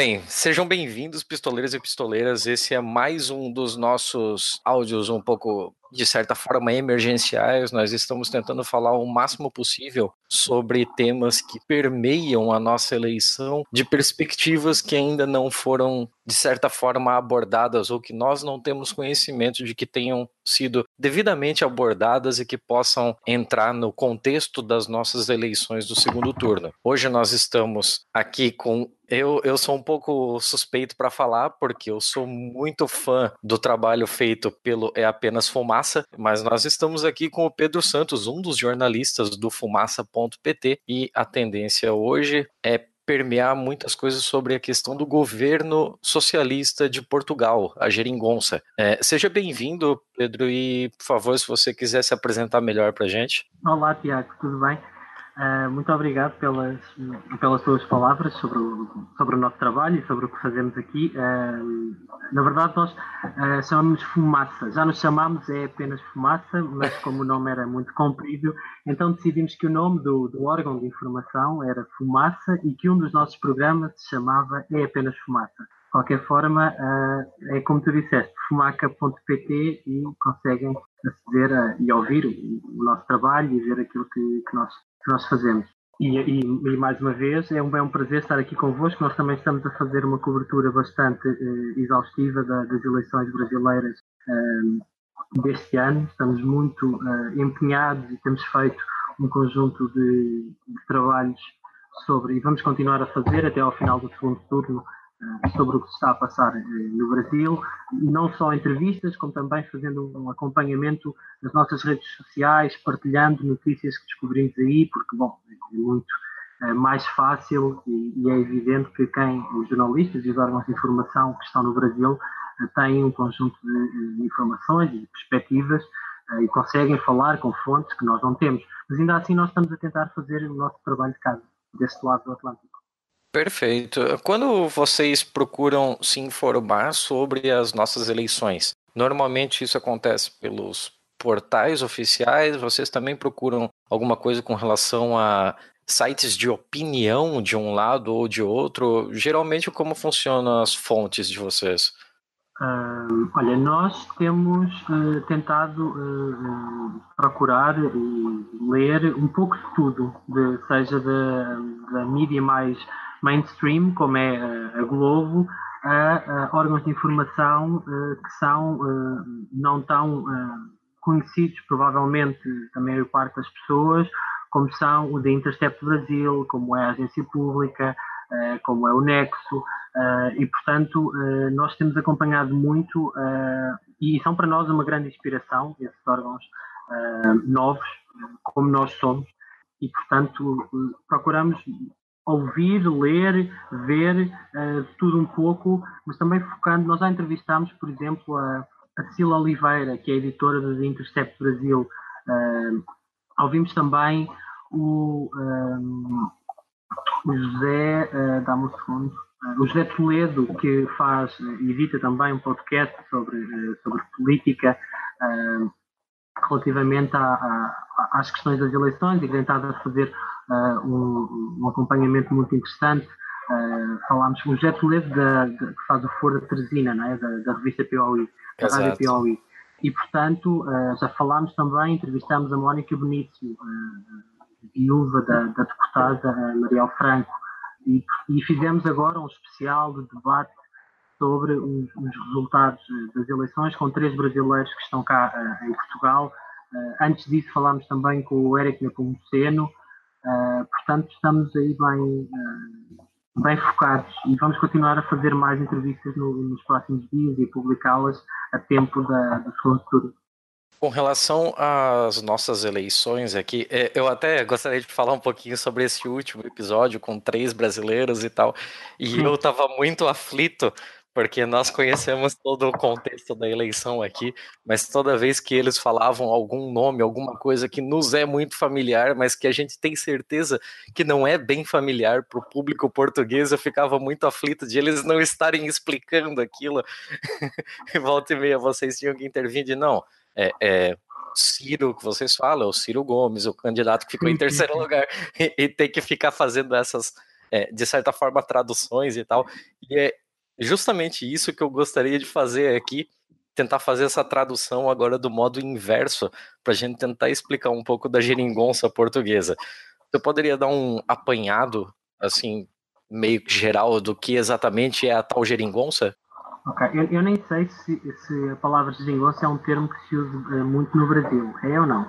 Bem, sejam bem-vindos, pistoleiros e pistoleiras. Esse é mais um dos nossos áudios um pouco, de certa forma, emergenciais. Nós estamos tentando falar o máximo possível sobre temas que permeiam a nossa eleição, de perspectivas que ainda não foram, de certa forma, abordadas ou que nós não temos conhecimento de que tenham sido devidamente abordadas e que possam entrar no contexto das nossas eleições do segundo turno. Hoje nós estamos aqui com eu, eu sou um pouco suspeito para falar, porque eu sou muito fã do trabalho feito pelo É Apenas Fumaça, mas nós estamos aqui com o Pedro Santos, um dos jornalistas do Fumaça.pt, e a tendência hoje é permear muitas coisas sobre a questão do governo socialista de Portugal, a geringonça. É, seja bem-vindo, Pedro, e por favor, se você quiser se apresentar melhor para a gente. Olá, Tiago, tudo bem? Uh, muito obrigado pelas, pelas suas palavras sobre o, sobre o nosso trabalho e sobre o que fazemos aqui. Uh, na verdade, nós uh, chamamos Fumaça. Já nos chamámos, é apenas Fumaça, mas como o nome era muito comprido, então decidimos que o nome do, do órgão de informação era Fumaça e que um dos nossos programas se chamava É apenas Fumaça. De qualquer forma, é como tu disseste, fumaca.pt e conseguem aceder a, e ouvir o, o, nosso trabalho e ver aquilo que, que nós que nós fazemos. E, e, e, mais uma vez, é um, é um prazer estar aqui convosco. Nós também estamos a fazer uma cobertura bastante eh, exaustiva da, das eleições brasileiras eh, deste ano. Estamos muito eh, empenhados e temos feito um conjunto de, de trabalhos sobre, e vamos continuar a fazer até ao final do segundo turno, sobre o que se está a passar eh, no Brasil, não só entrevistas, como também fazendo um acompanhamento nas nossas redes sociais, partilhando notícias que descobrimos aí, porque, bom, é muito é mais fácil e, é evidente que quem, os jornalistas e os órgãos de informação que estão no Brasil, têm um conjunto de informações e perspectivas e conseguem falar com fontes que nós não temos. Mas ainda assim nós estamos a tentar fazer o nosso trabalho de casa, deste lado do Atlântico. Perfeito. Quando vocês procuram se informar sobre as nossas eleições, normalmente isso acontece pelos portais oficiais, vocês também procuram alguma coisa com relação a sites de opinião de um lado ou de outro? Geralmente, como funcionam as fontes de vocês? Uh, olha, nós temos uh, tentado uh, procurar e ler um pouco de tudo, de, seja da, da mídia mais mainstream, como é a Globo, a, a órgãos de informação eh, que são eh, não tão eh, conhecidos, provavelmente, também a parte das pessoas, como são o da Intercept Brasil, como é a Agência Pública, como é o Nexo, e portanto nós temos acompanhado muito e são para nós uma grande inspiração, esses órgãos novos, como nós somos, e portanto procuramos ouvir, ler, ver uh, tudo um pouco, mas também focando. Nós já entrevistámos, por exemplo, a, a Oliveira, que é editora do Intercept Brasil. Uh, ouvimos também o, um, o José, uh, dá-me segundo, o José Toledo, que faz, edita também um podcast sobre, sobre política relativamente a, a, às questões das eleições e tentado fazer uh, um, um, acompanhamento muito interessante. Uh, falámos com o da, da, que faz o Foro da Teresina, não é? da, da revista POI, da Rádio POI. E, portanto, uh, já falámos também, entrevistámos a Mónica Benício, viúva da, da deputada Mariel Franco, e, e, fizemos agora um especial de debate sobre os, os, resultados das eleições com três brasileiros que estão cá em Portugal. Antes disso falámos também com o Eric Nepomuceno, uh, portanto estamos aí bem, bem focados e vamos continuar a fazer mais entrevistas no, nos próximos dias e publicá-las a tempo da, do segundo turno. Com relação às nossas eleições aqui, é, eu até gostaria de falar um pouquinho sobre esse último episódio com três brasileiros e tal. E eu estava muito aflito porque nós conhecemos todo o contexto da eleição aqui, mas toda vez que eles falavam algum nome, alguma coisa que nos é muito familiar, mas que a gente tem certeza que não é bem familiar para o público português, eu ficava muito aflito de eles não estarem explicando aquilo. Volta e meia vocês tinham que intervir de não. É, é, Ciro que vocês falam, o Ciro Gomes, o candidato que ficou em terceiro lugar, e, e tem que ficar fazendo essas é, de certa forma, traduções e tal. E é justamente isso que eu gostaria de fazer aqui, tentar fazer essa tradução agora do modo inverso, para a gente tentar explicar um pouco da geringonça portuguesa. Você poderia dar um apanhado, assim, meio geral do que exatamente é a tal geringonça? Ok, eu, eu nem sei se, se, a palavra geringonça é um termo que se usa uh, muito no Brasil, é ou não?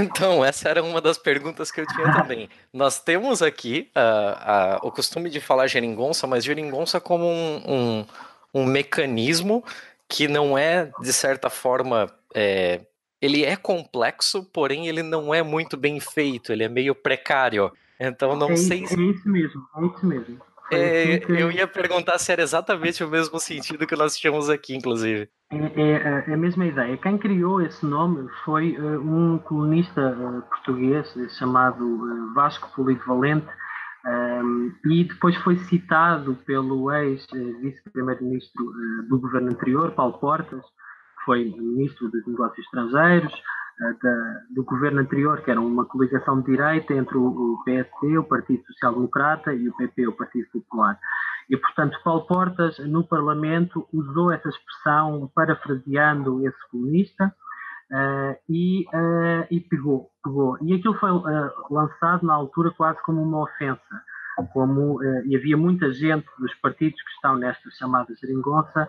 Então, essa era uma das perguntas que eu tinha também. Nós temos aqui uh, uh, o costume de falar geringonça, mas geringonça como um, um, um mecanismo que não é, de certa forma, é, ele é complexo, porém ele não é muito bem feito, ele é meio precário. Então não é, sei se. É isso mesmo, é isso mesmo. É, assim que... Eu ia perguntar se era exatamente o mesmo sentido que nós tínhamos aqui, inclusive. É, é, é a mesma ideia. Quem criou esse nome foi uh, um colunista uh, português chamado uh, Vasco Polido Valente um, e depois foi citado pelo ex-vice-primeiro-ministro do governo anterior, Paulo Portas, que foi ministro dos Negócios Estrangeiros, da, do governo anterior, que era uma coligação de direita entre o, o PSD, o Partido Social Democrata, e o PP, o Partido Popular. E, portanto, Paulo Portas, no Parlamento, usou essa expressão, parafraseando esse comunista, uh, e, uh, e pegou, pegou. E aquilo foi uh, lançado na altura quase como uma ofensa. Como, e havia muita gente dos partidos que estão nesta chamada geringonça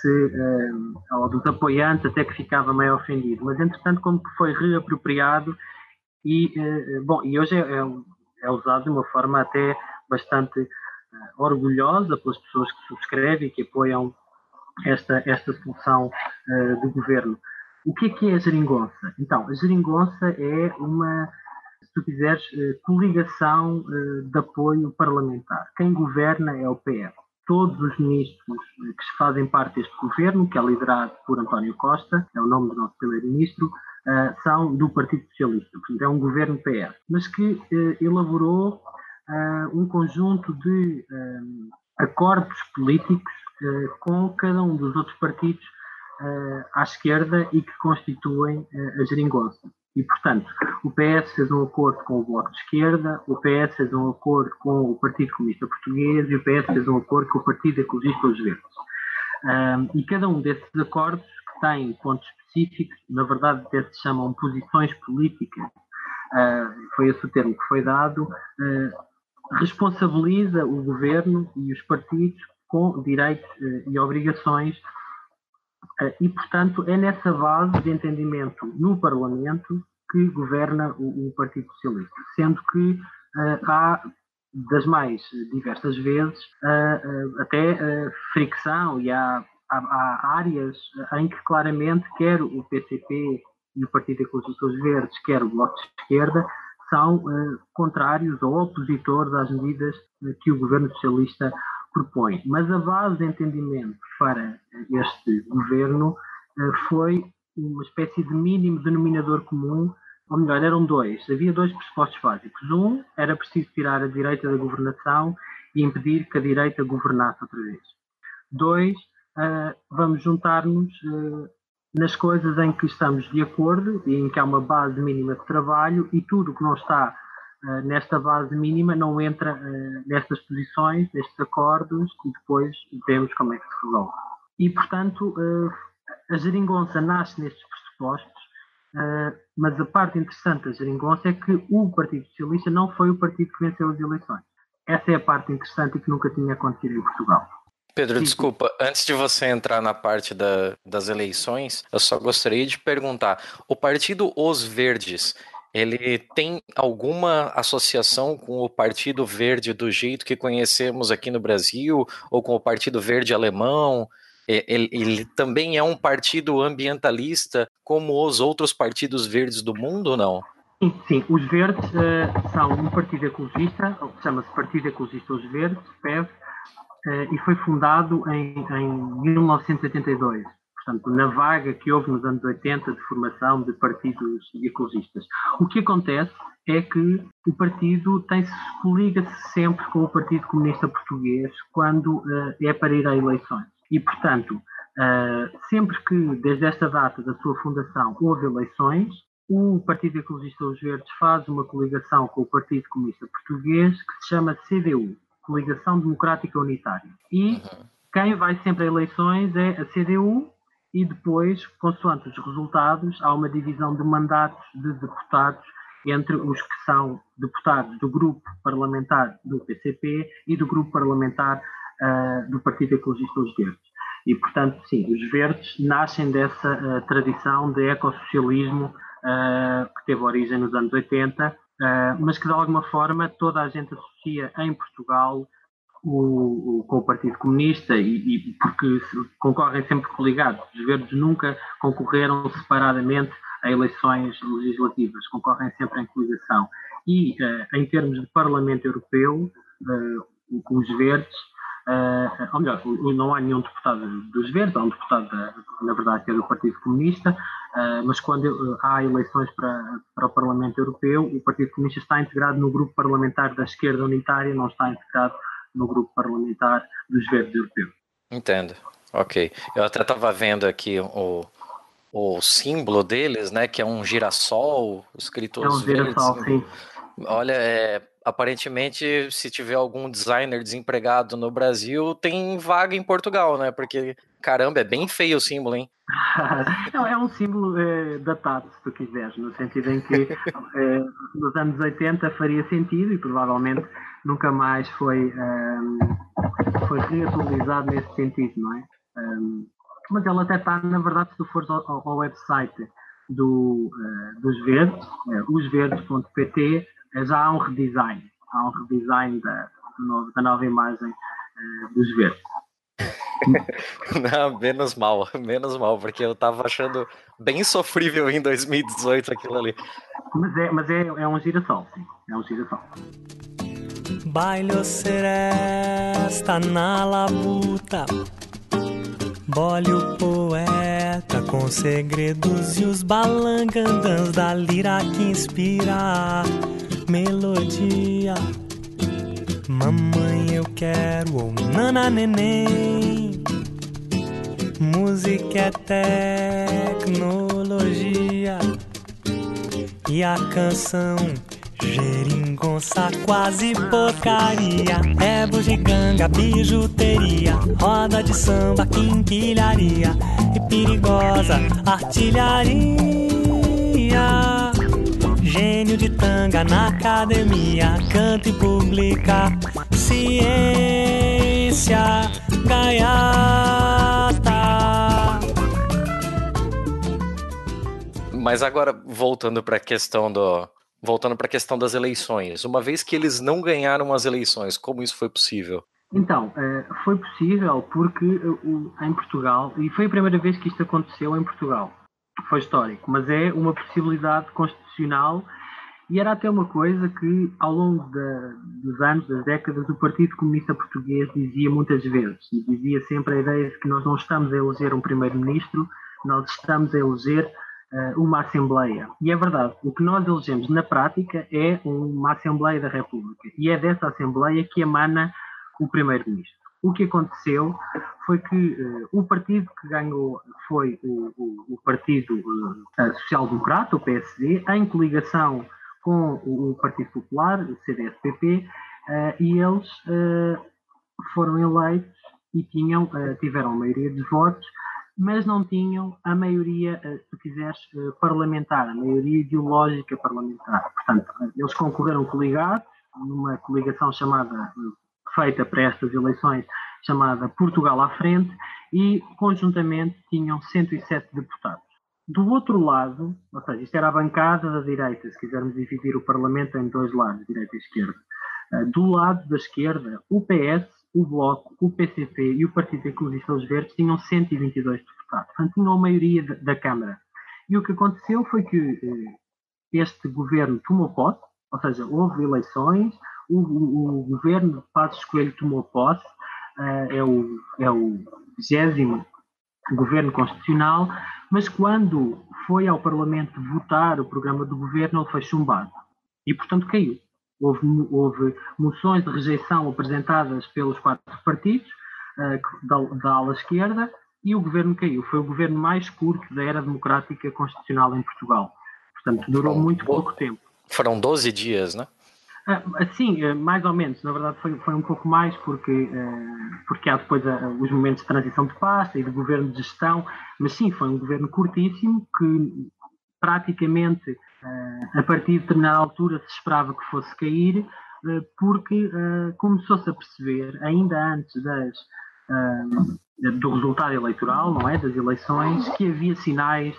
se, uh, ou dos apoiantes, até que ficava meio ofendido. Mas, entretanto, como que foi reapropriado e, uh, bom, e hoje é, é, é, usado de uma forma até bastante uh, orgulhosa pelas pessoas que subscrevem e que apoiam esta, esta solução do governo. O que é que é a geringonça? Então, a geringonça é uma, se tu quiseres, coligação de apoio parlamentar. Quem governa é o PS todos os ministros que fazem parte deste governo, que é liderado por António Costa, é o nome do nosso primeiro-ministro, uh, são do Partido Socialista. Portanto, é um governo PS, mas que uh, elaborou uh, um conjunto de acordos políticos com cada um dos outros partidos à esquerda e que constituem a geringonça. E, portanto, o PS fez um acordo com o Bloco de Esquerda, o PS fez um acordo com o Partido Comunista Português e o PS fez um acordo com o Partido Ecologista dos Verdes. Um, e cada um desses acordos, que têm pontos específicos, na verdade até se chamam posições políticas, uh, foi esse o termo que foi dado, uh, responsabiliza o governo e os partidos com direitos uh, e obrigações e, portanto, é nessa base de entendimento no Parlamento que governa o, o Partido Socialista, sendo que uh, há das mais diversas vezes uh, uh, até fricção e há, há, há, áreas em que claramente quer o PCP e o Partido Ecologista dos Verdes, quer o Bloco de Esquerda, são contrários ou opositores às medidas que o governo socialista propõe. Mas a base de entendimento para este governo eh, foi uma espécie de mínimo denominador comum, ou melhor, eram dois. Havia dois pressupostos básicos. Um, era preciso tirar a direita da governação e impedir que a direita governasse outra vez. Dois, uh, vamos juntar-nos uh, nas coisas em que estamos de acordo e em que há uma base mínima de trabalho e tudo que não está nesta base mínima não entra nestas posições, nestes acordos e depois vemos como é que se resolve. E, portanto, a geringonça nasce nestes pressupostos, mas a parte interessante da geringonça é que o Partido Socialista não foi o partido que venceu as eleições. Essa é a parte interessante e que nunca tinha acontecido em Portugal. Pedro, Sim. desculpa, antes de você entrar na parte da, das eleições, eu só gostaria de perguntar: o partido Os Verdes, ele tem alguma associação com o Partido Verde do jeito que conhecemos aqui no Brasil, ou com o Partido Verde alemão? Ele, ele também é um partido ambientalista como os outros partidos verdes do mundo, ou não? Sim, sim. os verdes uh, são um partido ecologista, chama-se Partido Ecologista Os Verdes, PEV, uh, e foi fundado em, em 1982 portanto, na vaga que houve nos anos 80 de formação de partidos ecologistas. O que acontece é que o partido tem-se coliga-se sempre com o Partido Comunista Português quando uh, é para ir a eleições. E, portanto, uh, sempre que, desde esta data da sua fundação, houve eleições, o Partido Ecologista dos Verdes faz uma coligação com o Partido Comunista Português que se chama CDU, Coligação Democrática Unitária. E uhum. quem vai sempre a eleições é a CDU e depois, consoante os resultados, há uma divisão de mandatos de deputados entre os que são deputados do grupo parlamentar do PCP e do grupo parlamentar uh, do Partido Ecologista dos Verdes. E, portanto, sim, os verdes nascem dessa uh, tradição de ecossocialismo uh, que teve origem nos anos 80, uh, mas que de alguma forma toda a gente associa em Portugal o, o, com o Partido Comunista e, e porque concorrem sempre coligados. Os verdes nunca concorreram separadamente a eleições legislativas, concorrem sempre em coligação. E, em termos de Parlamento Europeu, os verdes Uh, ou melhor, não há nenhum deputado dos Verdes, há um deputado, da, na verdade, que é do Partido Comunista, uh, mas quando há eleições para, para o Parlamento Europeu, o Partido Comunista está integrado no grupo parlamentar da esquerda unitária, não está integrado no grupo parlamentar dos Verdes europeus. Entendo. Ok. Eu até estava vendo aqui o, o símbolo deles, né, que é um girassol, escrito É um girassol, verdes. sim. Olha, é, aparentemente, se tiver algum designer desempregado no Brasil, tem vaga em Portugal, né? Porque, caramba, é bem feio o símbolo, hein? Não, é um símbolo é, datado, se tu quiseres, no sentido em que é, nos anos 80 faria sentido e provavelmente nunca mais foi, um, eh, foi reatualizado nesse sentido, não é? Um, mas ele até está, na verdade, se tu fores ao, ao website do, uh, dos Verdes, uh, osverdes.pt, já há um redesign, há um redesign da, da nova imagem uh, dos verdes. Não, menos mal, menos mal, porque eu tava achando bem sofrível em 2018 aquilo ali. Mas é, mas é, é um girassol, sim, é um girassol. Bailho seresta na labuta Bole o poeta com segredos e os balangandãs da lira que inspira melodia. Mamãe, eu quero, ou oh, nana neném. Música é tecnologia. E a canção Geringonça, quase porcaria. É bugiganga, bijuteria. Roda de samba, quinquilharia. E perigosa artilharia gênio de tanga na academia, canta e publica ciência gaiata. Mas agora voltando para a questão do voltando para a questão das eleições, uma vez que eles não ganharam as eleições, como isso foi possível? Então, eh, foi possível porque em Portugal, e foi a primeira vez que isto aconteceu em Portugal, foi histórico, mas é uma possibilidade constitucional e era até uma coisa que, ao longo dos anos, das décadas, o Partido Comunista Português dizia muitas vezes, e dizia sempre a ideia de que nós não estamos a eleger um primeiro-ministro, nós estamos a eleger uma Assembleia. E é verdade, o que nós elegemos na prática é uma Assembleia da República, e é dessa Assembleia que emana o primeiro-ministro. O que aconteceu foi que uh, o partido que ganhou foi o, o, o Partido uh, Social Democrata, o PSD, em coligação com o Partido Popular, o CDS-PP, uh, e eles foram eleitos e tinham, tiveram a maioria dos votos, mas não tinham a maioria, se tu quiseres, parlamentar, a maioria ideológica parlamentar. Portanto, eles concorreram coligados, numa coligação chamada feita para estas eleições, chamada Portugal à Frente, e conjuntamente tinham 107 deputados. Do outro lado, ou seja, isto era a bancada da direita, se quisermos dividir o Parlamento em dois lados, direita e esquerda. Eh, do lado da esquerda, o PS, o Bloco, o PCP e o Partido Ecologista dos Verdes tinham 122 deputados, portanto tinham a maioria da Câmara. E o que aconteceu foi que eh, este governo tomou posse, ou seja, houve eleições, o, o, o governo de Passos Coelho tomou posse, uh, é o, é o 20 governo constitucional, mas quando foi ao Parlamento votar o programa do governo, ele foi chumbado. E, portanto, caiu. Houve, houve moções de rejeição apresentadas pelos quatro partidos uh, da, da ala esquerda e o governo caiu. Foi o governo mais curto da era democrática constitucional em Portugal. Portanto, durou muito pouco tempo. Foram 12 dias, né? Ah, sim, eh, mais ou menos. Na verdade, foi, foi um pouco mais, porque, eh, porque há depois os momentos de transição de pasta e de governo de gestão, mas sim, foi um governo curtíssimo que praticamente a partir de determinada altura se esperava que fosse cair, porque começou-se a perceber, ainda antes das, do resultado eleitoral, não é, das eleições, que havia sinais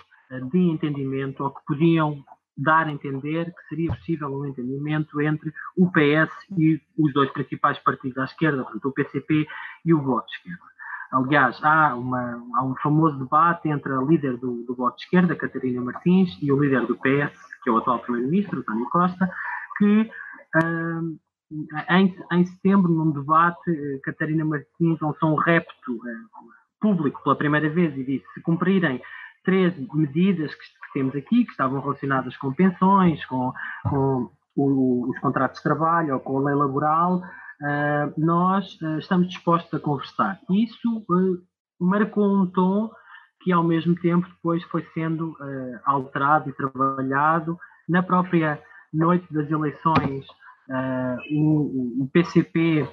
de entendimento ou que podiam dar a entender que seria possível um entendimento entre o PS e os dois principais partidos à esquerda, portanto, o PCP e o Bloco de Esquerda. Aliás, há, uma, há um famoso debate entre a líder do, do, Bloco de Esquerda, Catarina Martins, e o líder do PS, que é o atual Primeiro-Ministro, António Costa, que uh, em, em, setembro, num debate, uh, Catarina Martins lançou um repto uh, público pela primeira vez e disse: se cumprirem três medidas que, que, temos aqui, que estavam relacionadas com pensões, com, com o, os contratos de trabalho ou com a lei laboral, nós uh, estamos dispostos a conversar. Isso uh, marcou um tom que, ao mesmo tempo, depois foi sendo alterado e trabalhado. Na própria noite das eleições, o, o, PCP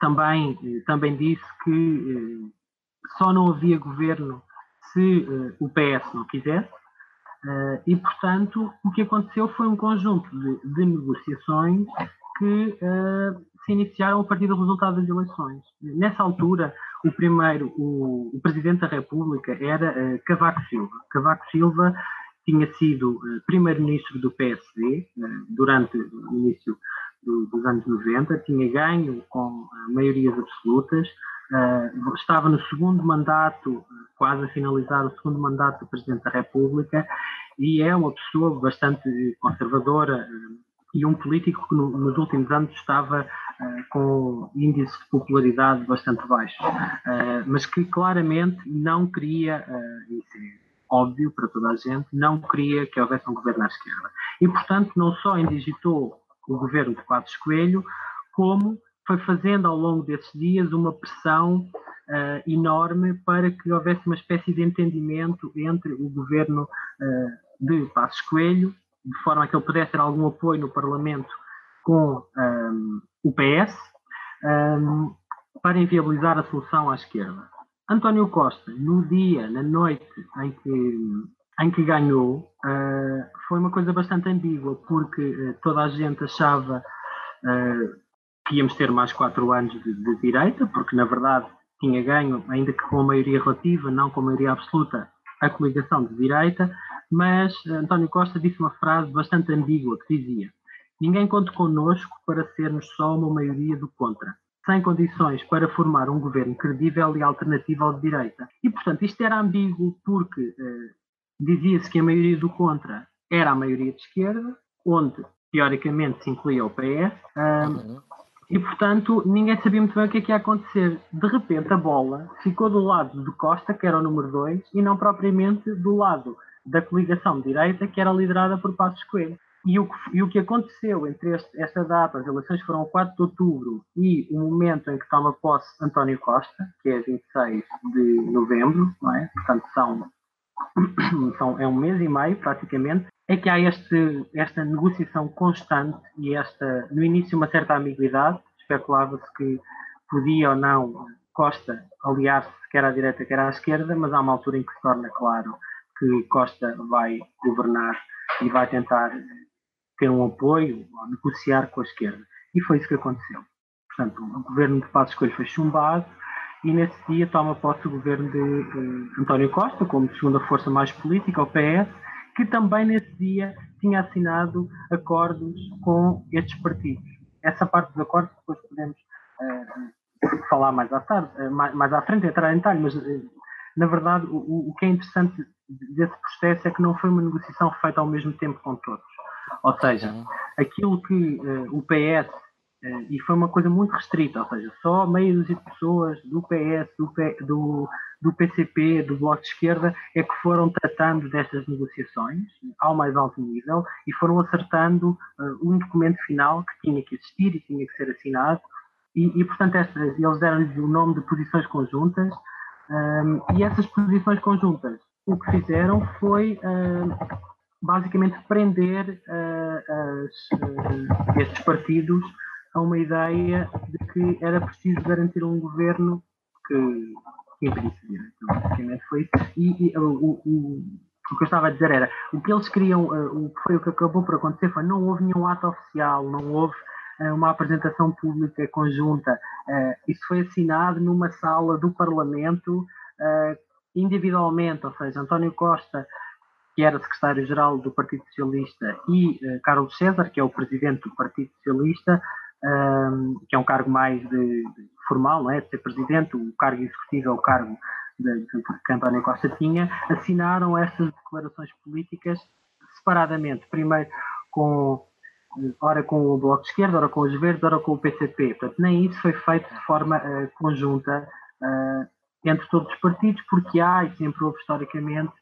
também, também disse que só não havia governo se o PS não quisesse, e, portanto, o que aconteceu foi um conjunto de, de negociações que se iniciaram a partir do resultado das eleições. Nessa altura, o primeiro, o, o Presidente da República era Cavaco Silva. Cavaco Silva tinha sido Primeiro-Ministro do PSD durante o início do, dos anos 90, tinha ganho com maiorias absolutas, uh, estava no segundo mandato, quase a finalizar o segundo mandato do Presidente da República, e é uma pessoa bastante conservadora uh, e um político que no, nos últimos anos estava uh, com índices de popularidade bastante baixos, mas que claramente não queria, isso é óbvio para toda a gente, não queria que houvesse um governo à esquerda. E, portanto, não só indigitou o governo de Passos Coelho, como foi fazendo ao longo desses dias uma pressão uh, enorme para que houvesse uma espécie de entendimento entre o governo uh, de Passos Coelho, de forma a que ele pudesse ter algum apoio no Parlamento com um, o PS, um, para inviabilizar a solução à esquerda. António Costa, no dia, na noite em que, em que ganhou, uh, foi uma coisa bastante ambígua, porque toda a gente achava que íamos ter mais quatro anos de, de, direita, porque na verdade tinha ganho, ainda que com a maioria relativa, não com a maioria absoluta, a coligação de direita, mas António Costa disse uma frase bastante ambígua que dizia: Ninguém conta connosco para sermos só uma maioria do contra, sem condições para formar um governo credível e alternativo ao de direita. E portanto isto era ambíguo porque eh, dizia-se que a maioria do contra era a maioria de esquerda, onde teoricamente se incluía o PS, uhum. E, portanto, ninguém sabia muito bem o que é que ia acontecer. De repente, a bola ficou do lado de Costa, que era o número 2, e não propriamente do lado da coligação de direita, que era liderada por Passos Coelho. E o, que, e o que aconteceu entre este, esta data, as eleições foram 4 de outubro, e o momento em que toma posse António Costa, que é 26 de novembro, não é? portanto são, são, é um mês e meio praticamente, é que há este, esta negociação constante e esta, no início, uma certa ambiguidade. Especulava-se que podia ou não Costa aliar-se quer à direita, quer à esquerda, mas há uma altura em que se torna claro que Costa vai governar e vai tentar ter um apoio, ou negociar com a esquerda. E foi isso que aconteceu. Portanto, o governo de Passos Coelho foi chumbado e nesse dia toma posse o governo de uh, António Costa como segunda força mais política, o PS, que também nesse dia tinha assinado acordos com estes partidos. Essa parte dos acordos depois podemos uh, falar mais à tarde, uh, mais, mais, à frente, entrar em detalhe, mas na verdade o, o, que é interessante desse processo é que não foi uma negociação feita ao mesmo tempo com todos. Ou seja, aquilo que o PS eh, e foi uma coisa muito restrita, ou seja, só dúzia de pessoas do PS, do, P, do, do, PCP, do Bloco de Esquerda, é que foram tratando destas negociações ao mais alto nível e foram acertando uh, um documento final que tinha que existir e tinha que ser assinado. E, e portanto, estas, eles deram-lhes o nome de posições conjuntas, um, e essas posições conjuntas o que fizeram foi basicamente prender uh, as, uh, estes partidos a uma ideia de que era preciso garantir um governo que, impedisse Então, basicamente foi isso. E, e o, o, o, que eu estava a dizer era, o que eles queriam, uh, o que foi o que acabou por acontecer foi não houve nenhum ato oficial, não houve uma apresentação pública conjunta. isso foi assinado numa sala do Parlamento individualmente, ou seja, António Costa que era secretário-geral do Partido Socialista, e uh, Carlos César, que é o presidente do Partido Socialista, um, ehm, que é um cargo mais de, de formal, não é? de ser presidente, o cargo executivo é o cargo de, que António Costa tinha, assinaram estas declarações políticas separadamente. Primeiro com eh, ora com o Bloco de Esquerda, ora com os Verdes, ora com o PCP. Portanto, nem isso foi feito de forma uh, conjunta uh, entre todos os partidos, porque há, e sempre houve historicamente,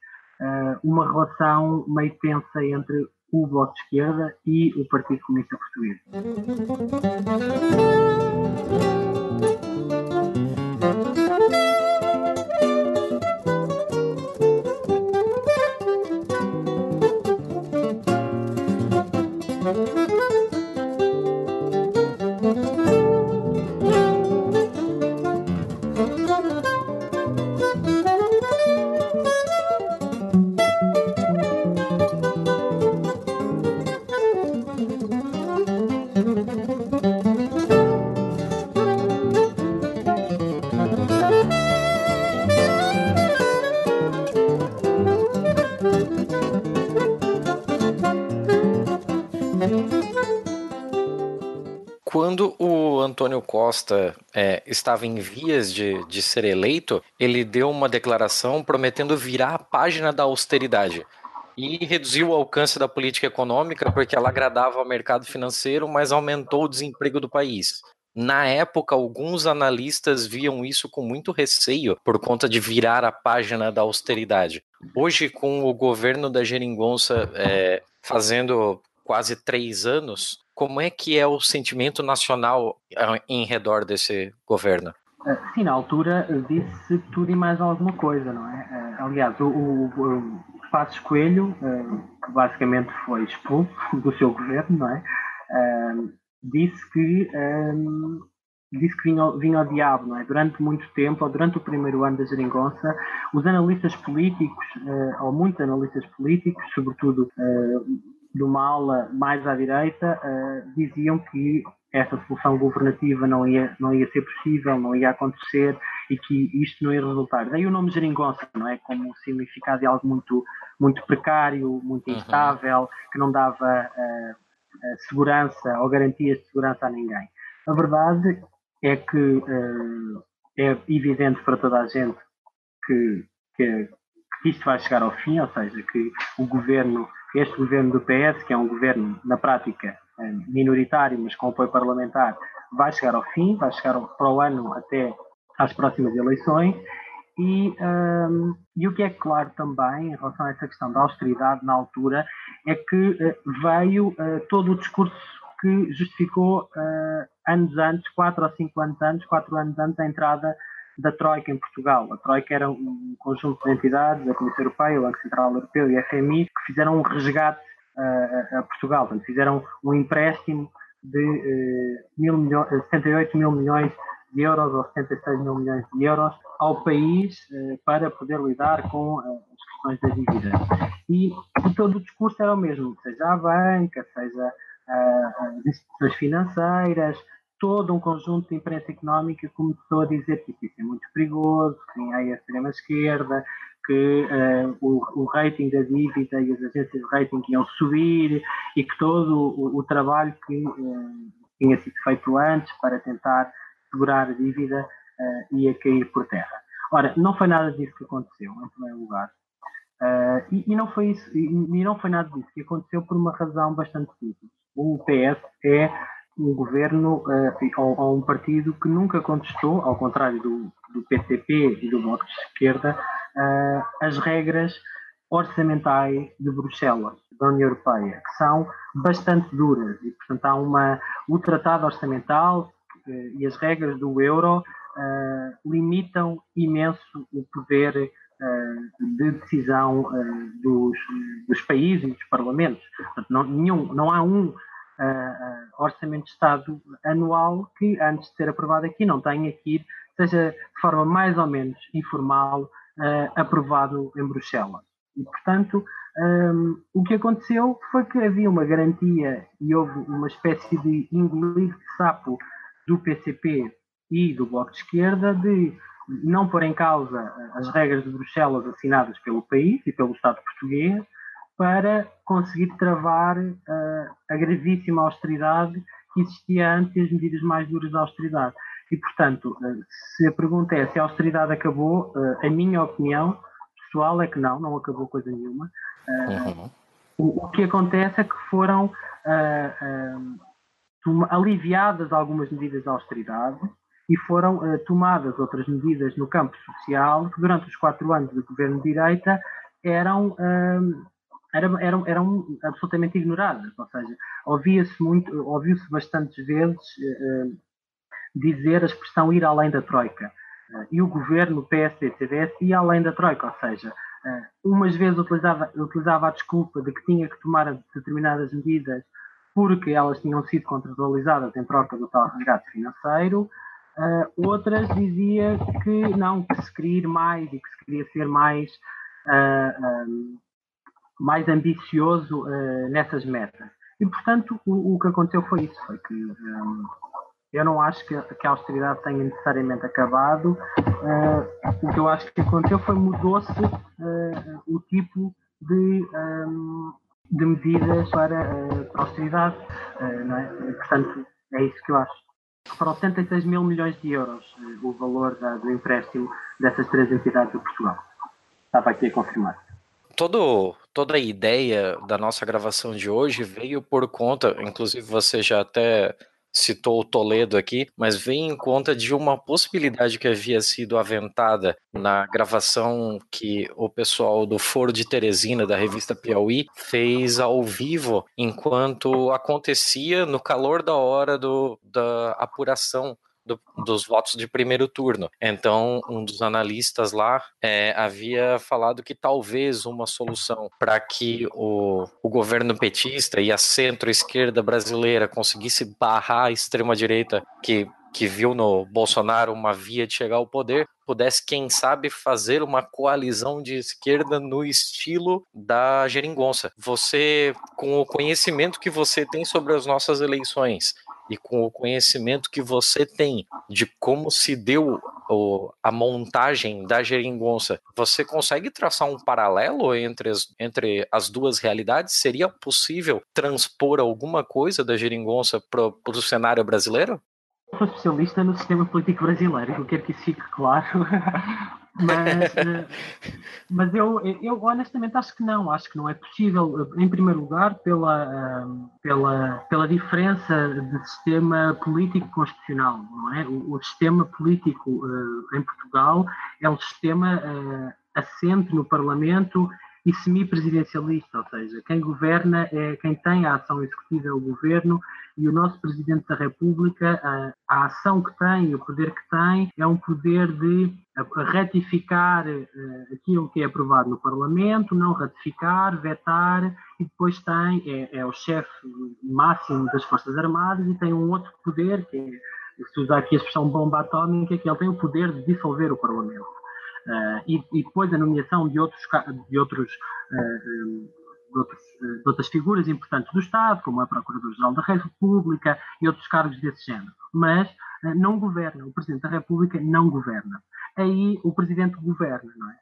uma relação meio tensa entre o Bloco de Esquerda e o Partido Comunista Português. Costa é, estava em vias de, de ser eleito, ele deu uma declaração prometendo virar a página da austeridade e reduziu o alcance da política econômica porque ela agradava ao mercado financeiro, mas aumentou o desemprego do país. Na época, alguns analistas viam isso com muito receio por conta de virar a página da austeridade. Hoje, com o governo da Geringonça é, fazendo quase três anos, como é que é o sentimento nacional ah, em redor desse governo? Ah, sim, na altura disse tudo e mais alguma coisa, não é? Aliás, o, o, o Passos Coelho, que basicamente foi expulso do seu governo, não é? Disse que disse que vinha, vinha ao diabo, não é? Durante muito tempo, ou durante o primeiro ano da geringonça, os analistas políticos, ou muitos analistas políticos, sobretudo de uma ala mais à direita uh, diziam que essa solução governativa não ia, não ia ser possível, não ia acontecer e que isto não ia resultar. Daí o nome geringonça, não é? Como significado de algo muito, muito precário, muito uhum. instável, que não dava uh, segurança ou garantias de segurança a ninguém. A verdade é que uh, é evidente para toda a gente que, que, que isto vai chegar ao fim, ou seja, que o governo este governo do PS, que é um governo, na prática, eh, minoritário, mas com apoio parlamentar, vai chegar ao fim, vai chegar para o ano até às próximas eleições. E, um, ehm, e o que é claro também, em relação a essa questão da austeridade na altura, é que uh, veio uh, todo o discurso que justificou uh, anos antes, quatro ou cinco anos antes, quatro anos antes, a entrada da Troika em Portugal. A Troika era um conjunto de entidades, a Comissão Europeia, o Banco Central Europeu e a FMI, que fizeram um resgate uh, a Portugal. Portanto, fizeram um empréstimo de uh, mil milhões, 78 mil milhões de euros ou 76 mil milhões de euros ao país para poder lidar com as questões da dívida. E, todo o discurso era o mesmo, seja a banca, seja as instituições financeiras, todo um conjunto de imprensa económica começou a dizer que isso é muito perigoso, que vinha aí a extrema-esquerda, que uh, o, o, rating da dívida e as agências de rating iam subir e que todo o, o trabalho que uh, tinha sido feito antes para tentar segurar a dívida uh, ia cair por terra. Ora, não foi nada disso que aconteceu, em primeiro lugar. E, e, não foi isso, e, e não foi nada disso que aconteceu por uma razão bastante simples. O PS é um governo uh, ou, ou, um partido que nunca contestou, ao contrário do, do e do Bloco de Esquerda, uh, as regras orçamentais de Bruxelas, da União Europeia, que são bastante duras e, portanto, há uma, o tratado orçamental uh, e as regras do euro limitam imenso o poder de decisão dos, dos países e dos parlamentos. Portanto, não, nenhum, não há um orçamento de Estado anual que, antes de ser aprovado aqui, não tenha que ir, seja de forma mais ou menos informal, aprovado em Bruxelas. E, portanto, um, o que aconteceu foi que havia uma garantia e houve uma espécie de engolir de sapo do PCP e do Bloco de Esquerda de não pôr em causa as regras de Bruxelas assinadas pelo país e pelo Estado português para conseguir travar uh, a gravíssima austeridade que existia antes as medidas mais duras da austeridade. E, portanto, uh, se a pergunta é se a austeridade acabou, uh, a minha opinião pessoal é que não, não acabou coisa nenhuma. Uhum. O, o, que acontece é que foram uh, aliviadas algumas medidas de austeridade e foram uh, tomadas outras medidas no campo social que durante os quatro anos do governo de direita eram, eram, eram, absolutamente ignoradas. Ou seja, ouvia-se muito, ouviu-se bastantes vezes dizer a expressão ir além da troika. e o governo PSD-CDS ia além da troika, ou seja, umas vezes utilizava, utilizava a desculpa de que tinha que tomar determinadas medidas porque elas tinham sido contratualizadas em troca do tal resgate financeiro, outras dizia que não, que se queria ir mais e que se queria ser mais, uh, um, mais ambicioso nessas metas. E, portanto, o, o, que aconteceu foi isso, foi que um, eu não acho que, que a austeridade tenha necessariamente acabado. Uh, o que eu acho que aconteceu foi mudou-se uh, o tipo de, um, de medidas para, uh, para a austeridade. é? Portanto, é isso que eu acho. Foram 76 mil milhões de euros o valor da, do empréstimo dessas três entidades de Portugal. Estava aqui a confirmar. Todo, toda a ideia da nossa gravação de hoje veio por conta, inclusive você já até citou o Toledo aqui, mas vem em conta de uma possibilidade que havia sido aventada na gravação que o pessoal do Foro de Teresina, da revista Piauí, fez ao vivo, enquanto acontecia no calor da hora do, da apuração do, dos votos de primeiro turno. Então, um dos analistas lá é, havia falado que talvez uma solução para que o, o governo petista e a centro-esquerda brasileira conseguisse barrar a extrema-direita que que viu no Bolsonaro uma via de chegar ao poder, pudesse, quem sabe, fazer uma coalizão de esquerda no estilo da geringonça. Você, com o conhecimento que você tem sobre as nossas eleições, e com o conhecimento que você tem de como se deu a montagem da geringonça, você consegue traçar um paralelo entre as, entre as duas realidades? Seria possível transpor alguma coisa da geringonça para o cenário brasileiro? Sou especialista no sistema político brasileiro, eu quero que isso fique claro. Mas, eh, mas eu, eu honestamente acho que não, acho que não é possível, em primeiro lugar, pela, eh, pela, pela diferença de sistema político constitucional, não é? O, o sistema político uh, em Portugal é um sistema uh, assente no Parlamento e semipresidencialista, ou seja, quem governa é quem tem a ação executiva é o governo e o nosso Presidente da República, a, a ação que tem, o poder que tem, é um poder de ratificar uh, aquilo que é aprovado no Parlamento, não ratificar, vetar, e depois tem, é, é o chefe máximo das Forças Armadas e tem um outro poder, que é, se usar aqui a expressão bomba atómica, que ele tem o poder de dissolver o Parlamento. Uh, e, e, depois a nomeação de outros, de outros, de, outros, de outras figuras importantes do Estado, como a Procurador-Geral da República e outros cargos desse género. Mas não governa, o Presidente da República não governa. Aí o Presidente governa, não é?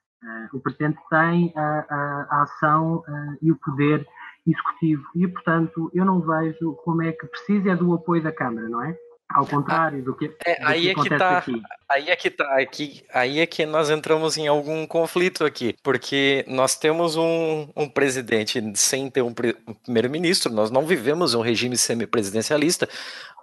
o Presidente tem a, a, a ação e o poder executivo e, portanto, eu não vejo como é que precisa é do apoio da Câmara, não é? Ao contrário do que, é, do aí que é que tá, aqui. Aí é que tá, aqui, aí é que nós entramos em algum conflito aqui, porque nós temos um, um presidente sem ter um, um primeiro-ministro, nós não vivemos um regime semipresidencialista,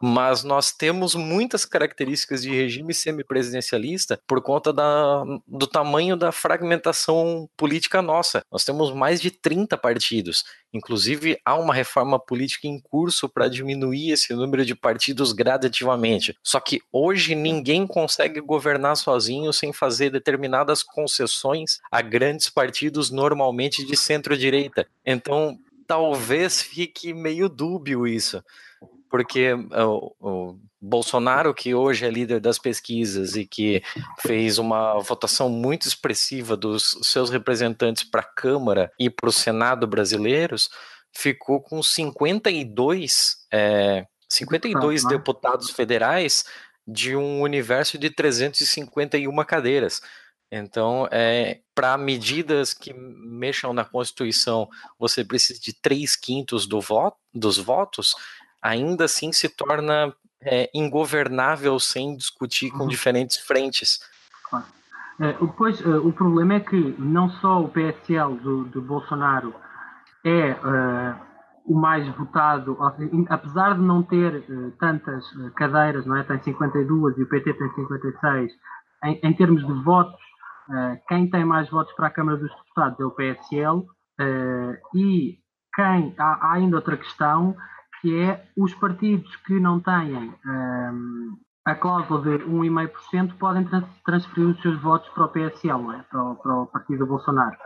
mas nós temos muitas características de regime semipresidencialista por conta da, do tamanho da fragmentação política nossa. Nós temos mais de 30 partidos. Inclusive, há uma reforma política em curso para diminuir esse número de partidos gradativamente. Só que hoje ninguém consegue governar sozinho sem fazer determinadas concessões a grandes partidos, normalmente de centro-direita. Então, talvez fique meio dúbio isso porque o, o, Bolsonaro, que hoje é líder das pesquisas e que fez uma votação muito expressiva dos seus representantes para a Câmara e para o Senado brasileiros, ficou com 52, é, 52 ah, deputados federais de um universo de 351 cadeiras. Então, é, para medidas que mexam na Constituição, você precisa de três quintos do voto, dos votos, ainda assim se torna é, ingovernável sem discutir com uhum. diferentes frentes. É, pois, é, o problema é que não só o PSL do, do Bolsonaro é uh, o mais votado, apesar de não ter uh, tantas uh, cadeiras, não é? tem 52 e o PT tem 56, em, em termos de votos, quem tem mais votos para a Câmara dos Deputados é o PSL, e quem, há, há ainda outra questão, que é os partidos que não têm um, a cláusula de 1,5% podem transferir os seus votos para o PSL, é? para, o, para, o, partido do Bolsonaro.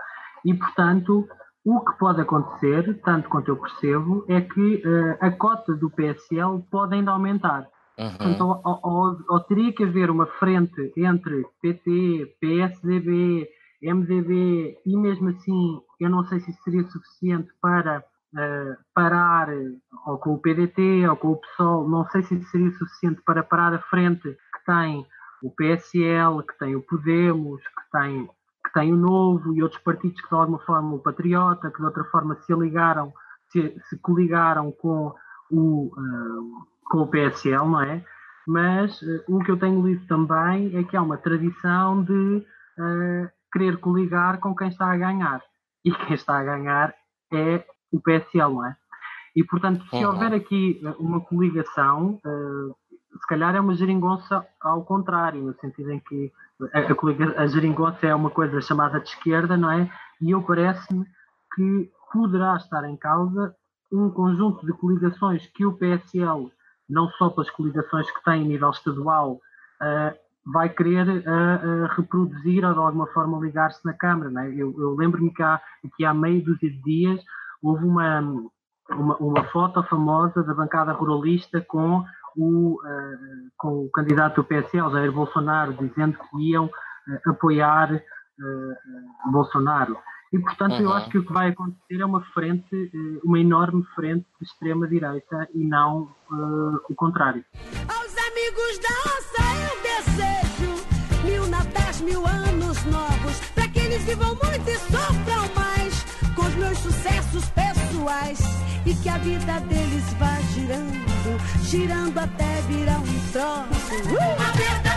E, portanto, o que pode acontecer, tanto quanto eu percebo, é que uh, a cota do PSL pode ainda aumentar. Uhum. Então, ou, ou, ou, teria que haver uma frente entre PT, PSDB, MDB, e mesmo assim, eu não sei se isso seria suficiente para uh, parar, ou com o PDT, ou com o PSOL, não sei se seria suficiente para parar a frente que tem o PSL, que tem o Podemos, que tem, que tem o Novo e outros partidos que de alguma forma o Patriota, que de outra forma se ligaram, se, se coligaram com o, uh, com o PSL, não é? Mas uh, o que eu tenho lido também é que há uma tradição de uh, querer coligar com quem está a ganhar. E quem está a ganhar é o PSL, não é? E, portanto, se uhum. houver aqui eh, uma coligação, uh, se calhar é uma geringonça ao contrário, no sentido em que a, a, a geringonça é uma coisa chamada de esquerda, não é? E eu parece-me que poderá estar em causa um conjunto de coligações que o PSL, não só pelas coligações que tem a nível estadual, uh, vai querer uh, uh, reproduzir ou de alguma forma ligar-se na Câmara. Não é? Eu, eu lembro-me que há, que há meio dúzia de dias houve uma, uma, uma, foto famosa da bancada ruralista com o, uh, com o candidato do PSL, Jair Bolsonaro, dizendo que iam uh, apoiar uh, Bolsonaro. E, portanto, uhum. eu acho que o que vai acontecer é uma frente, uma enorme frente de extrema-direita e não o contrário. Aos amigos da onça eu desejo mil natais, mil anos novos, para que eles vivam muito e sofram mais os meus sucessos pessoais e que a vida deles vá girando, girando até virar um troço. Uh!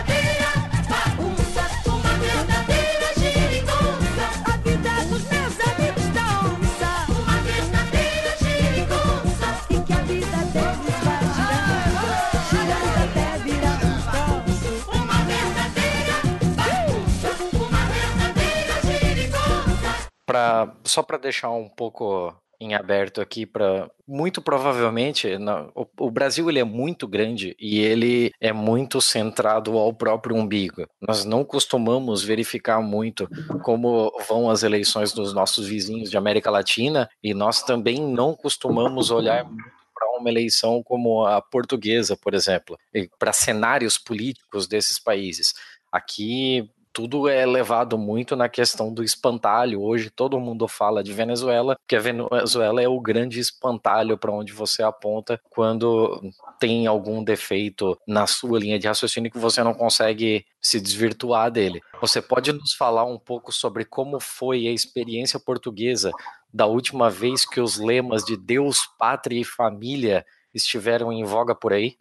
Pra, só para deixar um pouco em aberto aqui para muito provavelmente o, o, Brasil ele é muito grande e ele é muito centrado ao próprio umbigo. Nós não costumamos verificar muito como vão as eleições dos nossos vizinhos de América Latina e nós também não costumamos olhar para uma eleição como a portuguesa, por exemplo, para cenários políticos desses países. Aqui tudo é levado muito na questão do espantalho. Hoje todo mundo fala de Venezuela, porque a Venezuela é o grande espantalho para onde você aponta quando tem algum defeito na sua linha de raciocínio que você não consegue se desvirtuar dele. Você pode nos falar um pouco sobre como foi a experiência portuguesa da última vez que os lemas de Deus, pátria e família estiveram em voga por aí?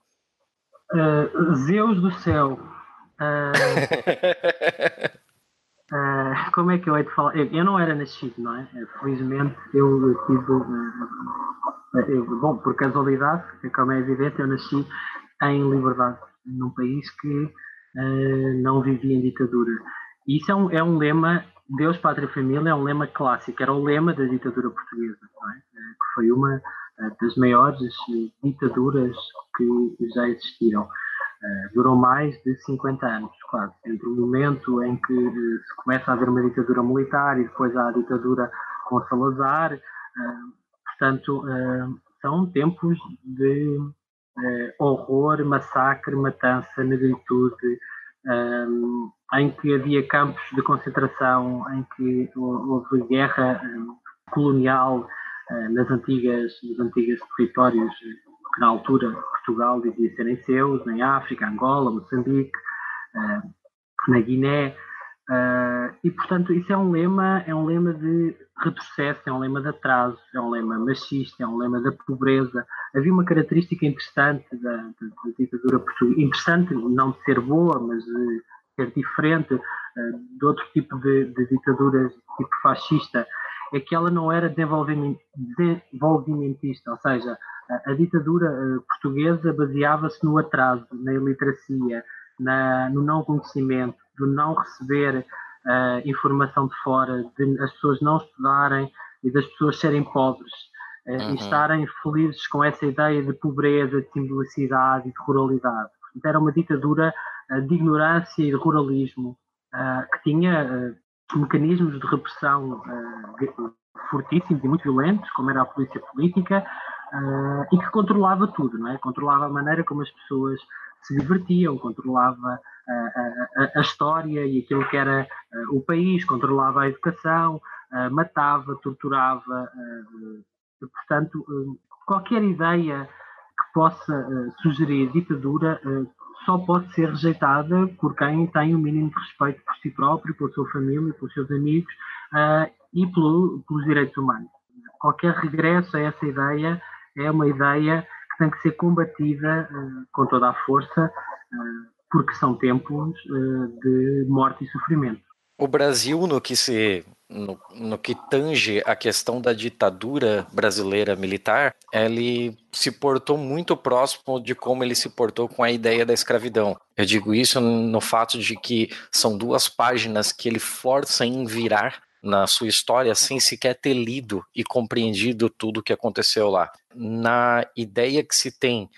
Uh, Zeus do céu, Uh, como é que eu hei de falar? Eu, eu, não era nascido, não é? Felizmente eu tive. Uh, eu, bom, por casualidade, como é evidente, eu nasci em liberdade, num país que uh, não vivia em ditadura. Isso é um, é um lema, Deus, Pátria e Família, é um lema clássico, era o lema da ditadura portuguesa, é? que foi uma das maiores ditaduras que já existiram. Uh, durou mais de 50 anos, quase, entre o momento em que uh, se começa a haver uma ditadura militar e depois há a ditadura com Salazar. Uh, portanto, são tempos de horror, massacre, matança, negritude, em que havia campos de concentração, em que houve guerra colonial nas antigas, nos antigos territórios que na altura Portugal dizia serem seus, em África, Angola, Moçambique, uh, na Guiné, uh, e portanto isso é um lema, é um lema de retrocesso, é um lema de atraso, é um lema machista, é um lema da pobreza. Havia uma característica interessante da, da, da ditadura portuguesa, interessante não de ser boa, mas de ser diferente uh, de outro tipo de, de ditaduras, tipo fascista, é que ela não era desenvolvimentista, ou seja, a, ditadura eh, portuguesa baseava-se no atraso, na iliteracia, na, no não conhecimento, do não receber uh, informação de fora, de as pessoas não estudarem e das pessoas serem pobres uh, uhum. e estarem felizes com essa ideia de pobreza, de simbolicidade e de ruralidade. Portanto, era uma ditadura uh, de ignorância e de ruralismo que tinha mecanismos de repressão fortíssimos e muito violentos, como era a polícia política, uh, e que controlava tudo, não é? Controlava a maneira como as pessoas se divertiam, controlava a, a, a história e aquilo que era uh, o país, controlava a educação, uh, matava, torturava. portanto, qualquer ideia que possa sugerir ditadura só pode ser rejeitada por quem tem o um mínimo de respeito por si próprio, pela sua família, pelos seus amigos e pelo, pelos direitos humanos. Qualquer regresso a essa ideia é uma ideia que tem que ser combatida uh, com toda a força, uh, porque são tempos uh, de morte e sofrimento. O Brasil, no que se no, no, que tange a questão da ditadura brasileira militar, ele se portou muito próximo de como ele se portou com a ideia da escravidão. Eu digo isso no fato de que são duas páginas que ele força em virar na sua história sem sequer ter lido e compreendido tudo o que aconteceu lá. Na ideia que se tem